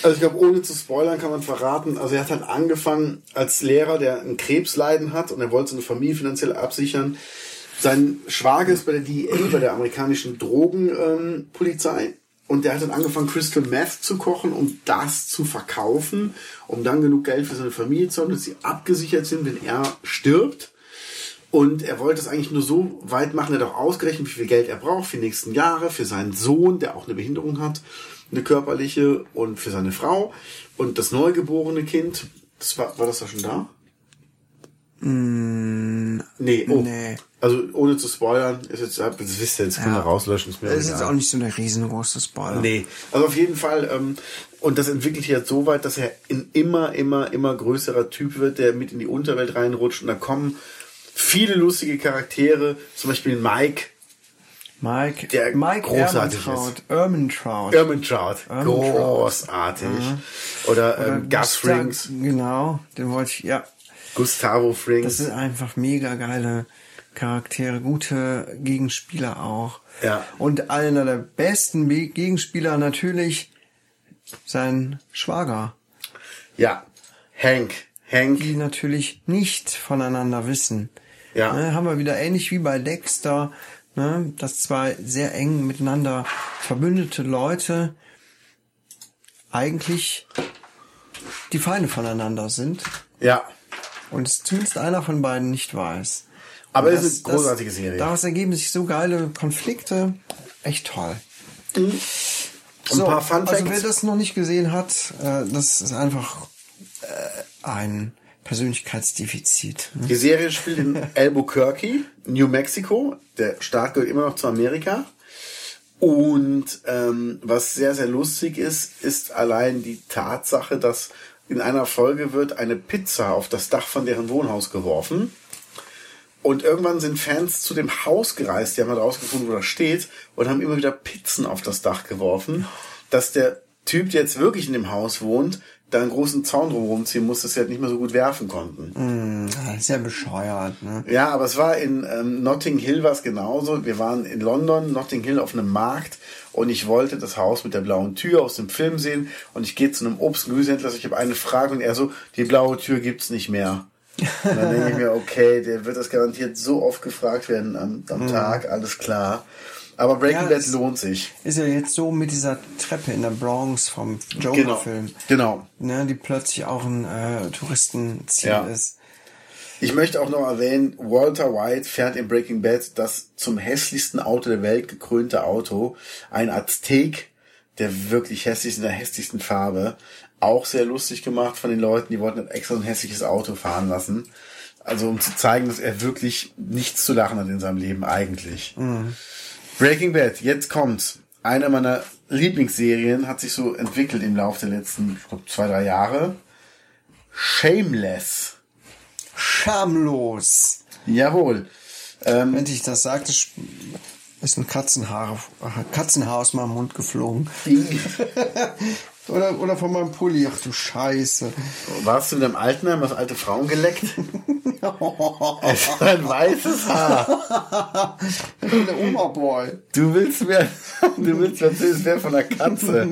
Also ich glaube, ohne zu spoilern kann man verraten, also er hat halt angefangen als Lehrer, der ein Krebsleiden hat und er wollte seine Familie finanziell absichern. Sein Schwager ist bei der DEA, bei der amerikanischen Drogenpolizei. Ähm, und der hat dann angefangen, Crystal Meth zu kochen, um das zu verkaufen, um dann genug Geld für seine Familie zu haben, dass sie abgesichert sind, wenn er stirbt. Und er wollte es eigentlich nur so weit machen, er hat auch ausgerechnet, wie viel Geld er braucht für die nächsten Jahre, für seinen Sohn, der auch eine Behinderung hat, eine körperliche, und für seine Frau. Und das neugeborene Kind, das war, war das da schon da? Nee, oh. nee. Also ohne zu spoilern, ist jetzt, das wisst ihr, jetzt können wir rauslöschen. Ist mir Das ist jetzt auch nicht so eine riesengroße Spoiler. Nee, also auf jeden Fall, ähm, und das entwickelt sich jetzt so weit, dass er ein immer, immer, immer größerer Typ wird, der mit in die Unterwelt reinrutscht und da kommen viele lustige Charaktere, zum Beispiel Mike, Mike, Der Mike großartig Ermentrout, Ermentrout. Ermentrout, Ermentrout. großartig. Oder, ähm, Gus Gustav- Frings, Genau, den wollte ich, ja. Gustavo Das Frings. sind einfach mega geile Charaktere, gute Gegenspieler auch. Ja. Und einer der besten Be- Gegenspieler natürlich sein Schwager, Ja, Hank. Hank, die natürlich nicht voneinander wissen. Ja. Ne, haben wir wieder ähnlich wie bei Dexter, ne, dass zwei sehr eng miteinander verbündete Leute eigentlich die Feinde voneinander sind ja. Und es zumindest einer von beiden nicht weiß. Aber es ist eine großartige Serie. Daraus ergeben sich so geile Konflikte. Echt toll. Ein paar Fun also wer Facts. das noch nicht gesehen hat, äh, das ist einfach äh, ein Persönlichkeitsdefizit. ne? Die Serie spielt in Albuquerque, New Mexico. Der Staat gehört immer noch zu Amerika. Und ähm, was sehr, sehr lustig ist, ist allein die Tatsache, dass in einer Folge wird eine Pizza auf das Dach von deren Wohnhaus geworfen. Und irgendwann sind Fans zu dem Haus gereist, die haben halt rausgefunden, wo das steht, und haben immer wieder Pizzen auf das Dach geworfen, dass der Typ, der jetzt wirklich in dem Haus wohnt, da einen großen Zaun drumherum ziehen muss, dass sie halt nicht mehr so gut werfen konnten. Ja, das ist ja bescheuert. Ne? Ja, aber es war in ähm, Notting Hill war es genauso. Wir waren in London, Notting Hill auf einem Markt und ich wollte das Haus mit der blauen Tür aus dem Film sehen und ich gehe zu einem Obst- und Gemüsehändler, so, ich habe eine Frage und er so, die blaue Tür gibt's nicht mehr. Und dann denke ich mir, okay, der wird das garantiert so oft gefragt werden am, am Tag, alles klar. Aber Breaking Ja, Bad lohnt sich. Ist ja jetzt so mit dieser Treppe in der Bronx vom Genau. Joker-Film. Genau. Ne, die plötzlich auch ein äh, Touristenziel Ja. ist. Ich möchte auch noch erwähnen, Walter White fährt in Breaking Bad das zum hässlichsten Auto der Welt gekrönte Auto. Ein Aztek, der wirklich hässlich ist, in der hässlichsten Farbe. Auch sehr lustig gemacht von den Leuten, die wollten extra so ein hässliches Auto fahren lassen. Also um zu zeigen, dass er wirklich nichts zu lachen hat in seinem Leben eigentlich. Breaking Bad, jetzt kommt's. Eine meiner Lieblingsserien hat sich so entwickelt im Laufe der letzten glaub, zwei, drei Jahre. Shameless. Schamlos. Jawohl. Ähm, Wenn ich das sagte, ist ein Katzenhaar, Katzenhaar aus meinem Mund geflogen. oder, oder von meinem Pulli. Ach du Scheiße. warst du in deinem Altenheim, hast alte Frauen geleckt? es ist ein weißes Haar. Ich bin der Oma-Boy. Du willst mir, du willst mir erzählen, es wäre von einer Katze.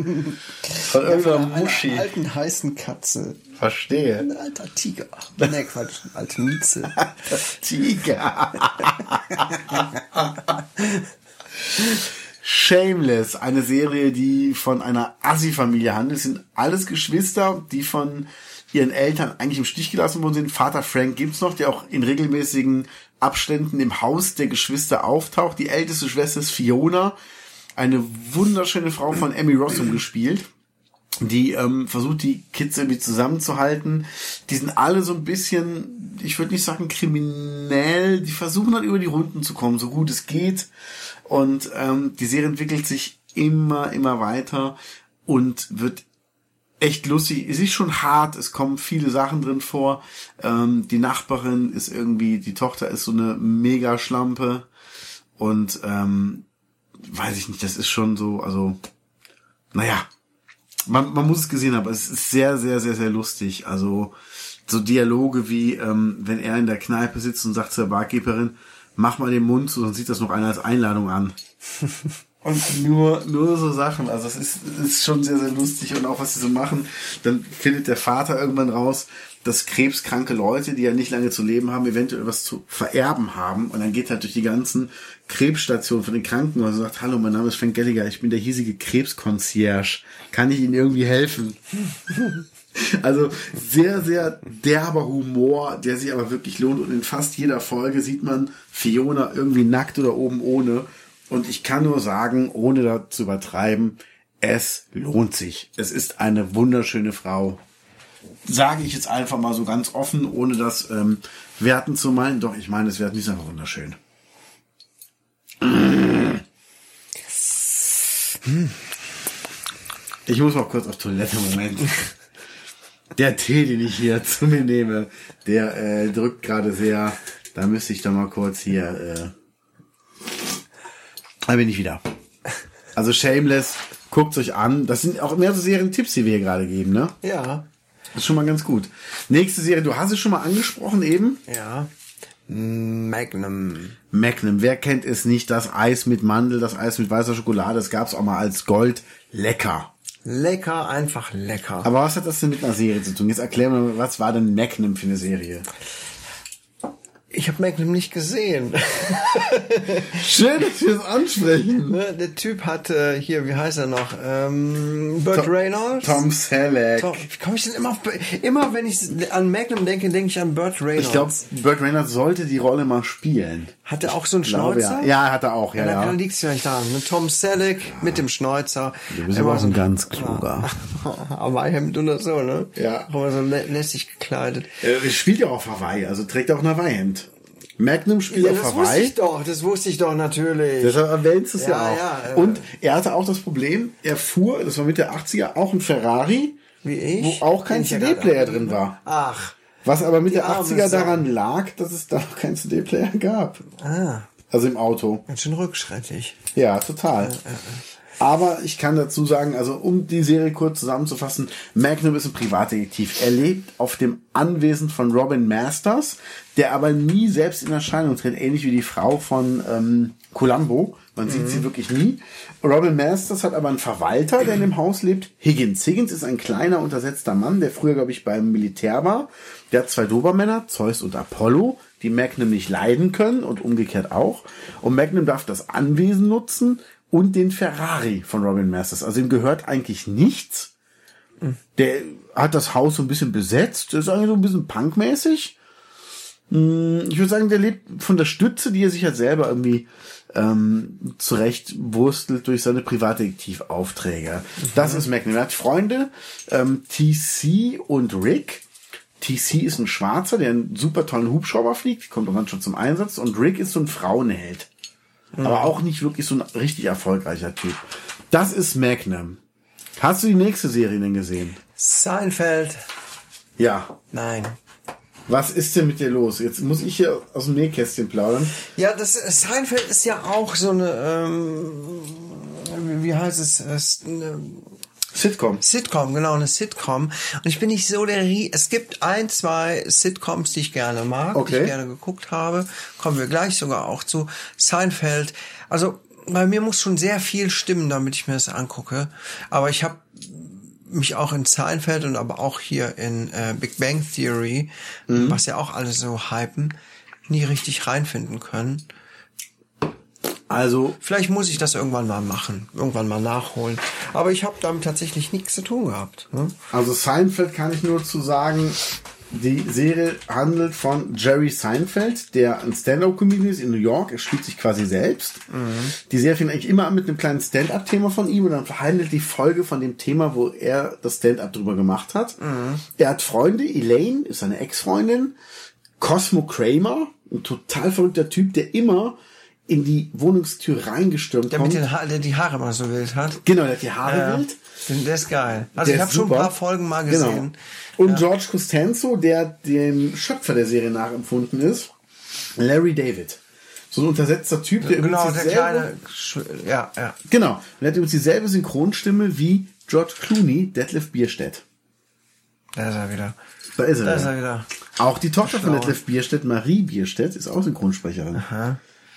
Von irgendeiner Einer Muschi. alten, heißen Katze. Verstehe. Ein alter Tiger. Nee, Quatsch. Eine alte Mieze. Tiger. Shameless, eine Serie, die von einer Assi-Familie handelt. Es sind alles Geschwister, die von ihren Eltern eigentlich im Stich gelassen worden sind. Vater Frank gibt's noch, der auch in regelmäßigen Abständen im Haus der Geschwister auftaucht. Die älteste Schwester ist Fiona, eine wunderschöne Frau von Emmy Rossum gespielt die ähm, versucht, die Kids irgendwie zusammenzuhalten. Die sind alle so ein bisschen, ich würde nicht sagen kriminell, die versuchen halt über die Runden zu kommen, so gut es geht. Und ähm, die Serie entwickelt sich immer, immer weiter und wird echt lustig. Es ist schon hart, es kommen viele Sachen drin vor. Ähm, die Nachbarin ist irgendwie, die Tochter ist so eine Mega-Schlampe. Und ähm, weiß ich nicht, das ist schon so, also, naja, man, man muss es gesehen haben, es ist sehr, sehr, sehr, sehr lustig. Also so Dialoge wie, ähm, wenn er in der Kneipe sitzt und sagt zur Barkeeperin, mach mal den Mund, so, dann sieht das noch einer als Einladung an. Und nur, nur so Sachen. Also es ist, ist schon sehr, sehr lustig und auch was sie so machen. Dann findet der Vater irgendwann raus, dass krebskranke Leute, die ja nicht lange zu leben haben, eventuell was zu vererben haben. Und dann geht er durch die ganzen Krebsstationen von den Krankenhäusern und sagt, hallo, mein Name ist Frank Gallagher, ich bin der hiesige Krebskonzierge. Kann ich Ihnen irgendwie helfen? Also sehr, sehr derber Humor, der sich aber wirklich lohnt. Und in fast jeder Folge sieht man Fiona irgendwie nackt oder oben ohne. Und ich kann nur sagen, ohne da zu übertreiben, es lohnt sich. Es ist eine wunderschöne Frau. Sage ich jetzt einfach mal so ganz offen, ohne das ähm, werten zu meinen. Doch, ich meine, es werten, ist einfach wunderschön. Ich muss mal kurz auf Toilette, Moment. Der Tee, den ich hier zu mir nehme, der äh, drückt gerade sehr. Da müsste ich doch mal kurz hier. Äh, da bin ich wieder. Also Shameless, guckt euch an. Das sind auch mehr so Serientipps, die wir hier gerade geben, ne? Ja. Das ist schon mal ganz gut. Nächste Serie, du hast es schon mal angesprochen eben. Ja. Magnum. Magnum, wer kennt es nicht? Das Eis mit Mandel, das Eis mit weißer Schokolade, das gab's auch mal als Gold. Lecker. Lecker, einfach lecker. Aber was hat das denn mit einer Serie zu tun? Jetzt erklär mir, was war denn Magnum für eine Serie? Ich habe Magnum nicht gesehen. Schön, dass wir es ansprechen. Ne, Der Typ hat äh, hier, wie heißt er noch? Ähm, Burt Reynolds. Tom Selleck. Tom, wie komme ich denn immer auf, immer wenn ich an Magnum denke, denke ich an Burt Reynolds. Ich glaube, Burt Reynolds sollte die Rolle mal spielen. Hat er auch so einen Glaube, Schnäuzer? ja. ja, hat er auch, ja, Ja, ja. dann liegt es vielleicht daran. Ne? Tom Selleck mit dem Schnäuzer. Du bist Immer aber auch so ein ganz kluger. Hawaii-Hemd oder so, ne? Ja. Auch immer so lä lässig gekleidet. Er spielt ja auf Hawaii, also trägt auch ein Hawaii-Hemd. Magnum spielt Ja, auf das wusste Hawaii. ich doch, das wusste ich doch natürlich. Deshalb erwähnst du es ja, Ja, auch. ja, äh. Und er hatte auch das Problem, er fuhr, das war Mitte der 80er, auch ein Ferrari, Wie ich? wo auch kein ja CD-Player drin war. Ach, Was aber Die der arme 80er Sau. daran lag, dass es da noch keinen CD-Player gab. ah, Also im Auto. ganz schön rückschrittig. Ja, total. Aber ich kann dazu sagen, also um die Serie kurz zusammenzufassen, Magnum ist ein Privatdetektiv. Er lebt auf dem Anwesen von Robin Masters, der aber nie selbst in Erscheinung tritt, ähnlich wie die Frau von ähm, Columbo. Man sieht sie wirklich nie. Robin Masters hat aber einen Verwalter, der in dem Haus lebt. Higgins. Higgins ist ein kleiner, untersetzter Mann, der früher, glaube ich, beim Militär war. Der hat zwei Dobermänner, Zeus und Apollo, die Magnum nicht leiden können und umgekehrt auch. Und Magnum darf das Anwesen nutzen und den Ferrari von Robin Masters. Also ihm gehört eigentlich nichts. Der hat das Haus so ein bisschen besetzt. Das ist eigentlich so ein bisschen punkmäßig. Hm, Ich würde sagen, der lebt von der Stütze, die er sich halt selber irgendwie ähm, zurecht wurstelt durch seine Privatdetektivaufträge. Das ist Magnum. Er hat Freunde, ähm, TC und Rick. TC ist ein Schwarzer, der einen super tollen Hubschrauber fliegt, kommt irgendwann schon zum Einsatz. Und Rick ist so ein Frauenheld. Aber auch nicht wirklich so ein richtig erfolgreicher Typ. Das ist Magnum. Hast du die nächste Serie denn gesehen? Seinfeld. Ja. Nein. Was ist denn mit dir los? Jetzt muss ich hier aus dem Nähkästchen plaudern. Ja, das äh, Seinfeld ist ja auch so eine, ähm, wie- heißt es, äh, eine Sitcom. Sitcom, genau, eine Sitcom. Und ich bin nicht so der Rie Es gibt ein, zwei Sitcoms, die ich gerne mag, die Okay. ich gerne geguckt habe. Kommen wir gleich sogar auch zu. Seinfeld. Also bei mir muss schon sehr viel stimmen, damit ich mir das angucke. Aber ich habe mich auch in Seinfeld und aber auch hier in äh, Big Bang Theory, was ja auch alle so hypen, nie richtig reinfinden können. Also, Vielleicht muss ich das irgendwann mal machen, irgendwann mal nachholen. Aber ich habe damit tatsächlich nichts zu tun gehabt. Ne? also Seinfeld kann ich nur zu sagen, die Serie handelt von Jerry Seinfeld, der ein Stand-up-Comedian ist in New York. Er spielt sich quasi selbst. Die Serie fängt eigentlich immer an mit einem kleinen Stand-up-Thema von ihm und dann verhandelt die Folge von dem Thema, wo er das Stand-up drüber gemacht hat. Er hat Freunde. Elaine ist seine Ex-Freundin. Cosmo Kramer, ein total verrückter Typ, der immer in die Wohnungstür reingestürmt Der kommt. mit den ha der die Haare immer so wild hat. genau, der hat die Haare Ja, wild. der ist geil. Also Der ich ist habe schon ein paar Folgen mal Genau. gesehen. Und George Costanzo, der dem Schöpfer der Serie nachempfunden ist, Larry David. So ein untersetzter Typ, der Genau, übrigens der kleine, ja, ja. Genau. Und er hat übrigens dieselbe Synchronstimme wie George Clooney, Detlef Bierstedt. Da ist er wieder. Da ist er. Da ist wieder. er wieder. Auch die Tochter von Schlau. Detlef Bierstedt, Marie Bierstedt, ist auch Synchronsprecherin.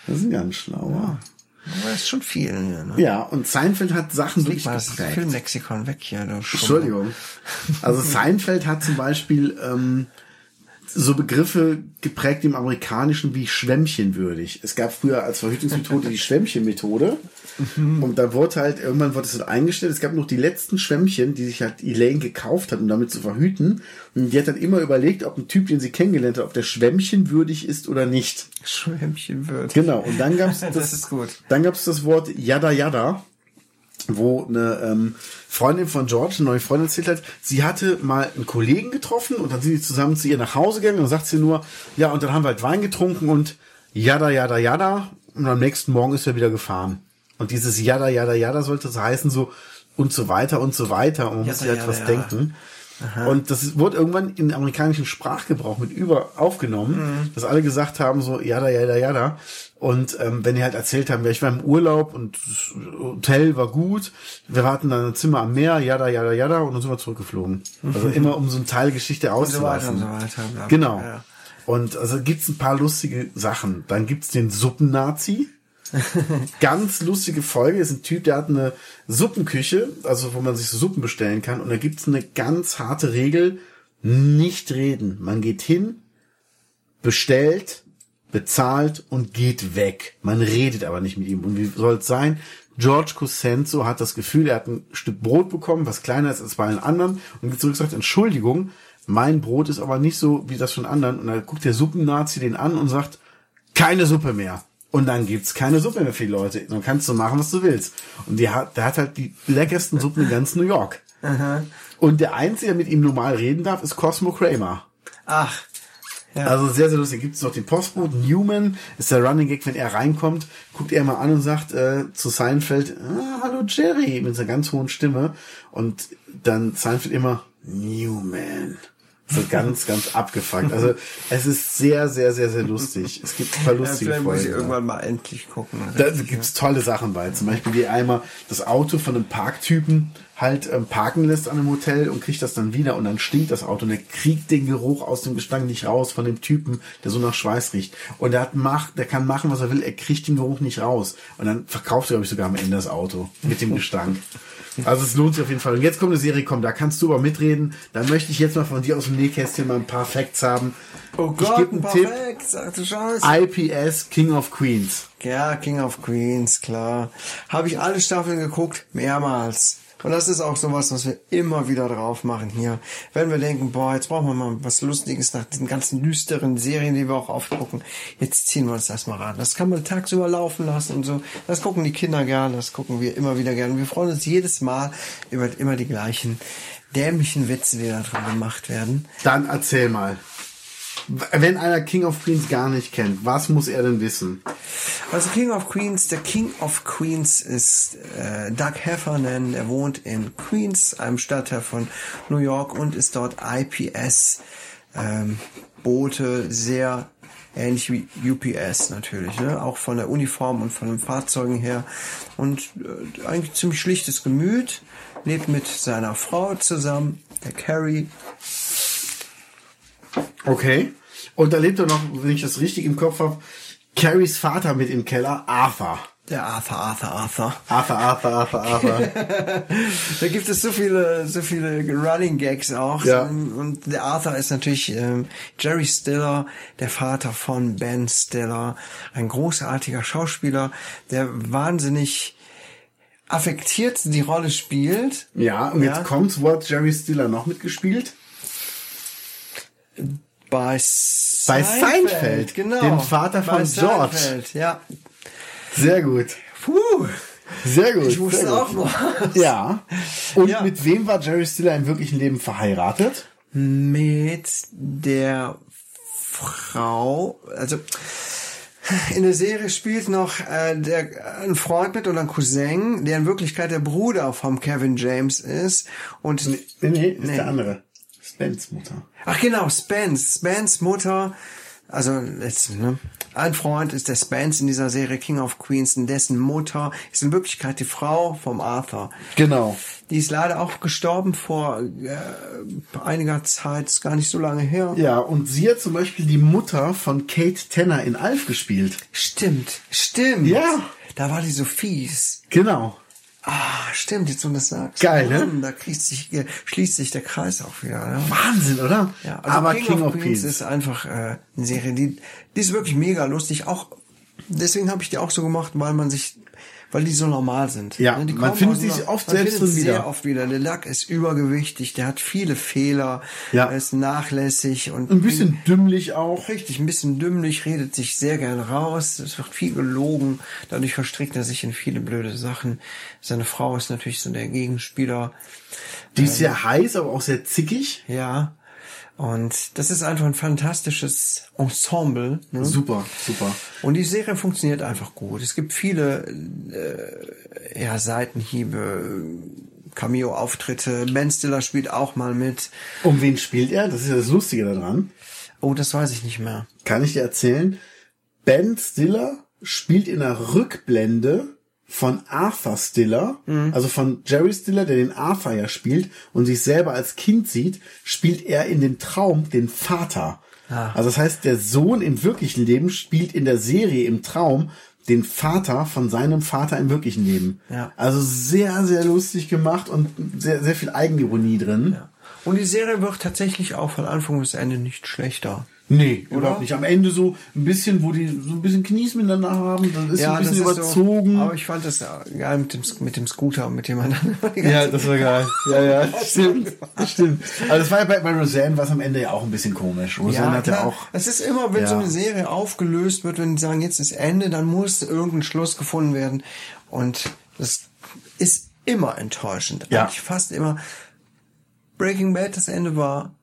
Das ist ein ganz schlauer. Aber das ist schon viel. Hier, ne? Ja, und Seinfeld hat Sachen Leg wirklich mal das geprägt. Filmlexikon weg hier. Entschuldigung. Also Seinfeld hat zum Beispiel ähm, so Begriffe geprägt im Amerikanischen wie schwämmchenwürdig. Es gab früher als Verhütungsmethode die Schwämmchenmethode. Und da wurde halt, irgendwann wurde es halt eingestellt. Es gab noch die letzten Schwämmchen, die sich halt Elaine gekauft hat, um damit zu verhüten. Und die hat dann immer überlegt, ob ein Typ, den sie kennengelernt hat, ob der schwämmchenwürdig ist oder nicht. Schwämmchen wird. Genau. Und dann gab's das, Das ist gut. Dann gab's das Wort Yada Yada, wo eine ähm, Freundin von George, eine neue Freundin erzählt hat, sie hatte mal einen Kollegen getroffen und dann sind die zusammen zu ihr nach Hause gegangen und dann sagt sie nur, ja, und dann haben wir halt Wein getrunken und Yada Yada Yada und am nächsten Morgen ist er wieder gefahren. Und dieses Yada Yada Yada sollte so heißen so und so weiter und so weiter und man muss sich halt was yada, yada. denken. Und das wurde irgendwann in amerikanischen Sprachgebrauch mit über aufgenommen, Mhm. dass alle gesagt haben so jada jada jada. Und ähm, wenn die halt erzählt haben, ja, ich war im Urlaub und das Hotel war gut, wir hatten dann ein Zimmer am Meer, jada jada jada, und dann sind wir zurückgeflogen. Also immer um so eine Teilgeschichte Und so weiter auszulassen. und so weiter. bla, bla, Genau. ja. Und also gibt's ein paar lustige Sachen. Dann gibt's den Suppennazi. Ganz lustige Folge. Ist ein Typ, der hat eine Suppenküche, also wo man sich so Suppen bestellen kann. Und da gibt's eine ganz harte Regel: nicht reden. Man geht hin, bestellt, bezahlt und geht weg. Man redet aber nicht mit ihm. Und wie soll es sein? George Cosenzo hat das Gefühl, er hat ein Stück Brot bekommen, was kleiner ist als bei allen anderen, und geht zurück und sagt, Entschuldigung, mein Brot ist aber nicht so wie das von anderen. Und dann guckt der Suppennazi den an und sagt, keine Suppe mehr. Und dann gibt's keine Suppe mehr für die Leute. Dann kannst du machen, was du willst. Und die hat, der hat halt die leckersten Suppen in ganz New York. Und der Einzige, der mit ihm normal reden darf, ist Cosmo Kramer. Ach. Ja. Also sehr, sehr lustig. Gibt es noch den Postbote Newman, ist der Running Gag, wenn er reinkommt, guckt er mal an und sagt äh, zu Seinfeld, ah, hallo Jerry, mit seiner ganz hohen Stimme. Und dann Seinfeld immer, Newman. So ganz, ganz abgefuckt. Also es ist sehr, sehr, sehr, sehr lustig. Es gibt ein paar ja, lustige vielleicht muss ich Folgen. irgendwann mal endlich gucken. Da gibt's tolle Sachen bei. Zum Beispiel, wie einmal das Auto von einem Parktypen halt ähm, parken lässt an einem Hotel und kriegt das dann wieder und dann stinkt das Auto und er kriegt den Geruch aus dem Gestank nicht raus von dem Typen, der so nach Schweiß riecht. Und der hat macht, der kann machen, was er will, er kriegt den Geruch nicht raus. Und dann verkauft er, glaube ich, sogar am Ende das Auto mit dem Gestank. Also es lohnt sich auf jeden Fall. Und jetzt kommt eine Serie, komm, da kannst du aber mitreden. Da möchte ich jetzt mal von dir aus dem Nähkästchen mal ein paar Facts haben. Oh ich Gott, gebe einen Tipp. perfekt, sagte Scheiße. IPS King of Queens. Ja, King of Queens, klar. Habe ich alle Staffeln geguckt, mehrmals. Und das ist auch sowas, was wir immer wieder drauf machen hier. Wenn wir denken, boah, jetzt brauchen wir mal was Lustiges nach diesen ganzen düsteren Serien, die wir auch aufgucken. Jetzt ziehen wir uns das mal ran. Das kann man tagsüber laufen lassen und so. Das gucken die Kinder gern, das gucken wir immer wieder gern. Wir freuen uns jedes Mal über immer die gleichen dämlichen Witze, die da drin gemacht werden. Dann erzähl mal. Wenn einer King of Queens gar nicht kennt, was muss er denn wissen? Also King of Queens, der King of Queens ist äh, Doug Heffernan, er wohnt in Queens, einem Stadtteil von New York und ist dort IPS ähm, Boote, sehr ähnlich wie UPS natürlich, ne? auch von der Uniform und von den Fahrzeugen her und äh, eigentlich ziemlich schlichtes Gemüt, lebt mit seiner Frau zusammen, der Carrie, Okay. Und da lebt er noch, wenn ich das richtig im Kopf habe, Carries Vater mit im Keller, Arthur. der Arthur, Arthur, Arthur. Arthur, Arthur, Arthur, Arthur. Da gibt es so viele, so viele Running Gags auch. Ja. Und der Arthur ist natürlich ähm, Jerry Stiller, der Vater von Ben Stiller, ein großartiger Schauspieler, der wahnsinnig affektiert die Rolle spielt. ja, und jetzt Ja. kommt's, wo hat Jerry Stiller noch mitgespielt? Bei Bei Seinfeld, Seinfeld, genau. dem Vater von George. Seinfeld, ja. Sehr gut. Puh, Sehr gut. ich wusste auch noch. Ja. Und Ja. mit wem war Jerry Stiller im wirklichen Leben verheiratet? mit der Frau, also in der Serie spielt noch äh, der, ein Freund mit oder ein Cousin, der in Wirklichkeit der Bruder vom Kevin James ist. Und Nee, nee, ist Nee. der andere. Spence Mutter. ach genau, Spence, Spence Mutter, also jetzt, ne? Ein Freund ist der Spence in dieser Serie King of Queens, und dessen Mutter ist in Wirklichkeit die Frau vom Arthur. Genau. Die ist leider auch gestorben vor äh, einiger Zeit, ist gar nicht so lange her. Ja, und sie hat zum Beispiel die Mutter von Kate Tanner in Alf gespielt. Stimmt, stimmt. Ja. Da war die so fies. Genau. Ah, stimmt, jetzt wo du das sagst. Geil, ne? Da kriegt sich, schließt sich der Kreis auch wieder. Ne? Wahnsinn, oder? Ja, also Aber King, King, of, of Queens. ist einfach äh, eine Serie, die, die ist wirklich mega lustig. Auch deswegen habe ich die auch so gemacht, weil man sich, weil die so normal sind. Ja, Ne, die man findet sich einer- oft selbst drin wieder. Sehr oft wieder. Der Lack ist übergewichtig, der hat viele Fehler, Ja. er ist nachlässig und Ein bisschen dümmlich auch. Richtig, ein bisschen dümmlich, redet sich sehr gern raus. Es wird viel gelogen. Dadurch verstrickt er sich in viele blöde Sachen. Seine Frau ist natürlich so der Gegenspieler. Die ist sehr heiß, aber auch sehr zickig. Ja. Und das ist einfach ein fantastisches Ensemble. Ne? Super, super. Und die Serie funktioniert einfach gut. Es gibt viele äh, ja, Seitenhiebe, Cameo-Auftritte. Ben Stiller spielt auch mal mit. Um wen spielt er? Das ist ja das Lustige daran. Oh, das weiß ich nicht mehr. Kann ich dir erzählen? Ben Stiller spielt in der Rückblende von Arthur Stiller, also von Jerry Stiller, der den Arthur ja spielt und sich selber als Kind sieht, spielt er in dem Traum den Vater. Also das heißt, der Sohn im wirklichen Leben spielt in der Serie im Traum den Vater von seinem Vater im wirklichen Leben. Ja. Also sehr, sehr lustig gemacht und sehr, sehr viel Eigenironie drin. Und die Serie wird tatsächlich auch von Anfang bis Ende nicht schlechter. Nee, überhaupt nicht. Am Ende so ein bisschen, wo die so ein bisschen Knies miteinander haben, dann ist so ein bisschen überzogen. So, aber ich fand das ja geil mit dem, mit dem Scooter, mit dem ganze ja, das war geil. Ja, ja, stimmt. Stimmt. Aber das war ja bei, bei Roseanne war es am Ende ja auch ein bisschen komisch. Roseanne hat ja auch. Es ist immer, wenn Ja. so eine Serie aufgelöst wird, wenn die sagen, jetzt ist Ende, dann muss irgendein Schluss gefunden werden. Und das ist immer enttäuschend. Ja. Eigentlich fast immer. Breaking Bad, das Ende war,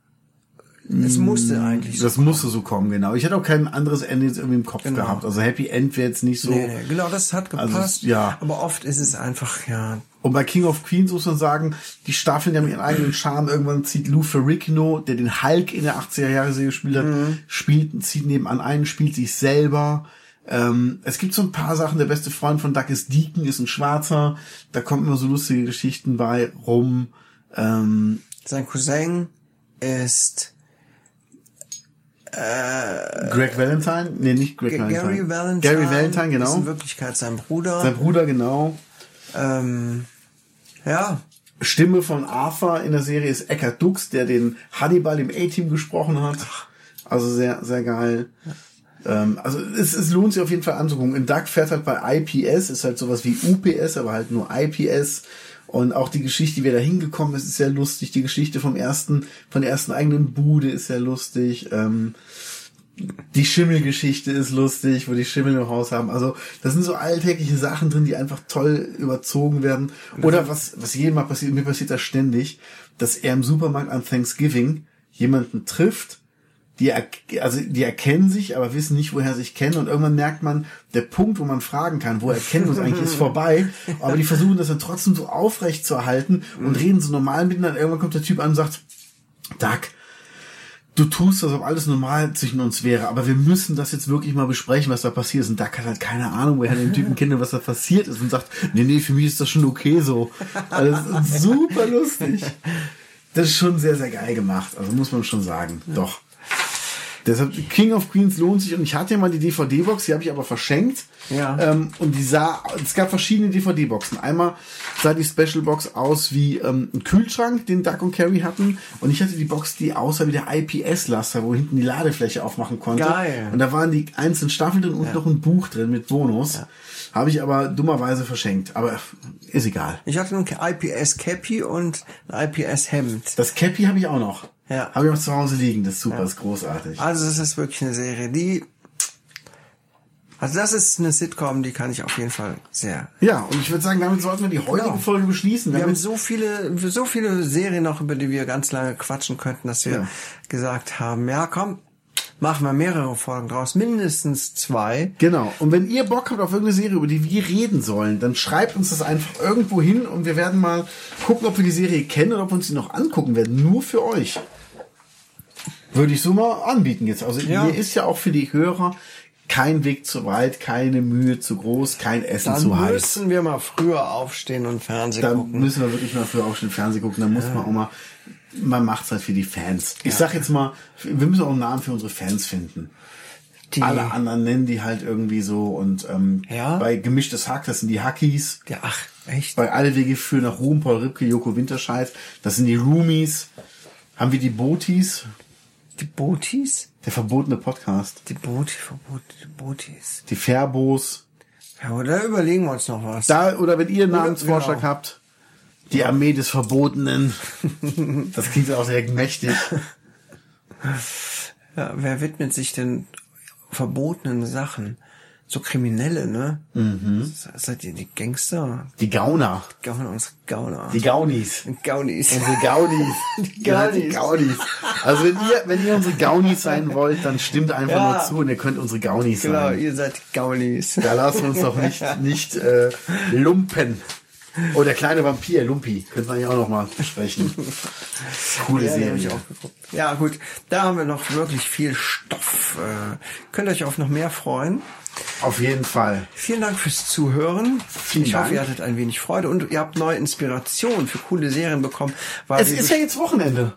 es musste eigentlich so. Das musste so kommen, genau. Ich hätte auch kein anderes Ende jetzt irgendwie im Kopf Genau. gehabt. Also Happy End wäre jetzt nicht so. Nee, nee, genau, das hat Also, gepasst. ja. Aber oft ist es einfach, ja, Und bei King of Queens muss man sagen, die Staffeln die haben ihren eigenen Charme. Irgendwann zieht Lou Ferrigno, der den Hulk in der 80er Jahre Serie gespielt hat, spielt, zieht nebenan einen, spielt sich selber. Ähm, es gibt so ein paar Sachen. Der beste Freund von Doug ist Deacon, ist ein Schwarzer. Da kommen immer so lustige Geschichten bei rum. Ähm, sein Cousin ist Greg Valentine? Nee, nicht Greg G- Valentine. Gary Valentine. Gary Valentine, Ist genau. in Wirklichkeit sein Bruder. Sein Bruder, genau. ähm, ja, Stimme von Arthur in der Serie ist Eckhard Dux, der den Hannibal im A-Team gesprochen hat. Also sehr, sehr geil. Ähm, also es, es lohnt sich auf jeden Fall anzugucken. In Doug fährt halt bei IPS, ist halt sowas wie UPS, aber halt nur IPS. Und auch die Geschichte, wie er da hingekommen ist, ist sehr lustig. Die Geschichte vom ersten, von der ersten eigenen Bude ist sehr lustig. Ähm, die Schimmelgeschichte ist lustig, wo die Schimmel im Haus haben. Also, das sind so alltägliche Sachen drin, die einfach toll überzogen werden. Oder was, was jedem mal passiert, mir passiert das ständig, dass er im Supermarkt an Thanksgiving jemanden trifft, die, er, also, die erkennen sich, aber wissen nicht, woher sie sich kennen. Und irgendwann merkt man, der Punkt, wo man fragen kann, wo er kennen muss, eigentlich ist vorbei. Aber die versuchen das dann trotzdem so aufrecht zu erhalten und reden so normal miteinander. Irgendwann kommt der Typ an und sagt, Doug, du tust, als ob alles normal zwischen uns wäre, aber wir müssen das jetzt wirklich mal besprechen, was da passiert ist. Und Doug hat halt keine Ahnung, woher den Typen kennt, was da passiert ist und sagt, nee, nee, für mich ist das schon okay so. Also das ist super lustig. Das ist schon sehr, sehr geil gemacht. Also muss man schon sagen. Doch. Deshalb, King of Queens lohnt sich. Und ich hatte ja mal die DVD-Box, die habe ich aber verschenkt. Ja. Ähm, und die sah, es gab verschiedene DVD-Boxen. Einmal sah die Special-Box aus wie ähm, ein Kühlschrank, den Duck und Carrie hatten. Und ich hatte die Box, die aussah wie der IPS-Laster, wo hinten die Ladefläche aufmachen konnte. Geil. Und da waren die einzelnen Staffeln drin und noch ein Buch drin mit Bonus. Habe ich aber dummerweise verschenkt. Aber ist egal. ich hatte ein IPS Cappy und ein IPS Hemd. Das Cappy habe ich auch noch. Ja. Habe ich auch zu Hause liegen. Das ist super, ist großartig. Also das ist wirklich eine Serie, die also das ist eine Sitcom, die kann ich auf jeden Fall sehr. Ja, und ich würde sagen, damit sollten wir die heutige Genau. Folge beschließen. Wir haben so viele, so viele Serien noch, über die wir ganz lange quatschen könnten, dass wir Ja. gesagt haben, ja komm, machen wir mehrere Folgen draus, mindestens zwei. Genau. Und wenn ihr Bock habt auf irgendeine Serie, über die wir reden sollen, dann schreibt uns das einfach irgendwo hin und wir werden mal gucken, ob wir die Serie kennen oder ob wir uns die noch angucken werden. Nur für euch. Würde ich so mal anbieten jetzt. Also Ja. mir ist ja auch für die Hörer kein Weg zu weit, keine Mühe zu groß, kein Essen Dann zu heiß. müssen wir mal früher aufstehen und Fernsehen Dann gucken. müssen wir wirklich mal früher aufstehen, Fernsehen gucken. Dann muss man auch mal, man macht's halt für die Fans. Ich sag jetzt mal, wir müssen auch einen Namen für unsere Fans finden. Die- Alle anderen nennen die halt irgendwie so und ähm, Ja? bei gemischtes Hack, das sind die Hackies. Ja, ach, echt? Bei Alle Wege führen nach Ruhm, Paul Ripke, Joko Winterscheid, das sind die Roomies. Haben wir die Botis, Die Botis? der verbotene Podcast. Die Boti, Verbot, die Botis. Die Fairbos. Ja, da überlegen wir uns noch was. Da, oder wenn ihr einen Namensvorschlag genau. habt, die Armee des Verbotenen. das klingt auch direkt mächtig. Ja, wer widmet sich denn verbotenen Sachen? So Kriminelle, ne? Mhm. Seid ihr die Gangster? Die Gauner. Gauner, unsere Gauner. Die Gaunis. Gaunis. Unsere Gaunis. Die seid die Gaunis. Gaunis. Also wenn ihr, wenn ihr unsere Gaunis sein wollt, dann stimmt einfach Ja. nur zu und ihr könnt unsere Gaunis Genau, sein. ihr seid Gaunis. Da lassen wir uns doch nicht, nicht äh, lumpen. Oh, der kleine Vampir, Lumpi. Könnte man ja auch noch mal besprechen. Coole Ja, Serie. Ja, gut. Da haben wir noch wirklich viel Stoff. Äh, könnt euch auf noch mehr freuen. Auf jeden Fall. Vielen Dank fürs Zuhören. Vielen ich Dank. hoffe, ihr hattet ein wenig Freude und ihr habt neue Inspirationen für coole Serien bekommen. Es ist ja jetzt Wochenende.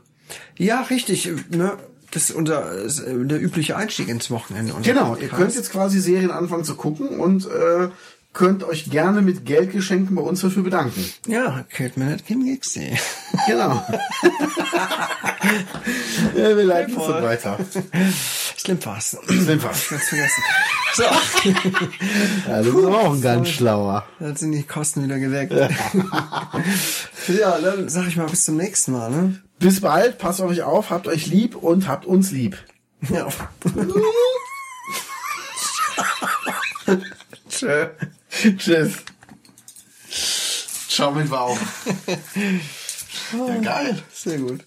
Ja, richtig. Ne? Das ist unser äh, der übliche Einstieg ins Wochenende. Genau, ihr könnt jetzt quasi Serien anfangen zu gucken und äh, könnt euch gerne mit Geldgeschenken bei uns dafür bedanken. Ja, mir nicht, Kim Gixi. Genau. ja, wir leiten es so voll. weiter. Sind wir. Ganz vergessen. So, Ja, du bist auch ein ganz schlauer. dann sind die Kosten wieder gedeckt. ja, dann sag ich mal bis zum nächsten Mal. Ne? Bis bald, passt auf euch auf, habt euch lieb und habt uns lieb. Ja. Tschö. Tschüss. Ciao mit Wow. Ja, geil. Sehr gut.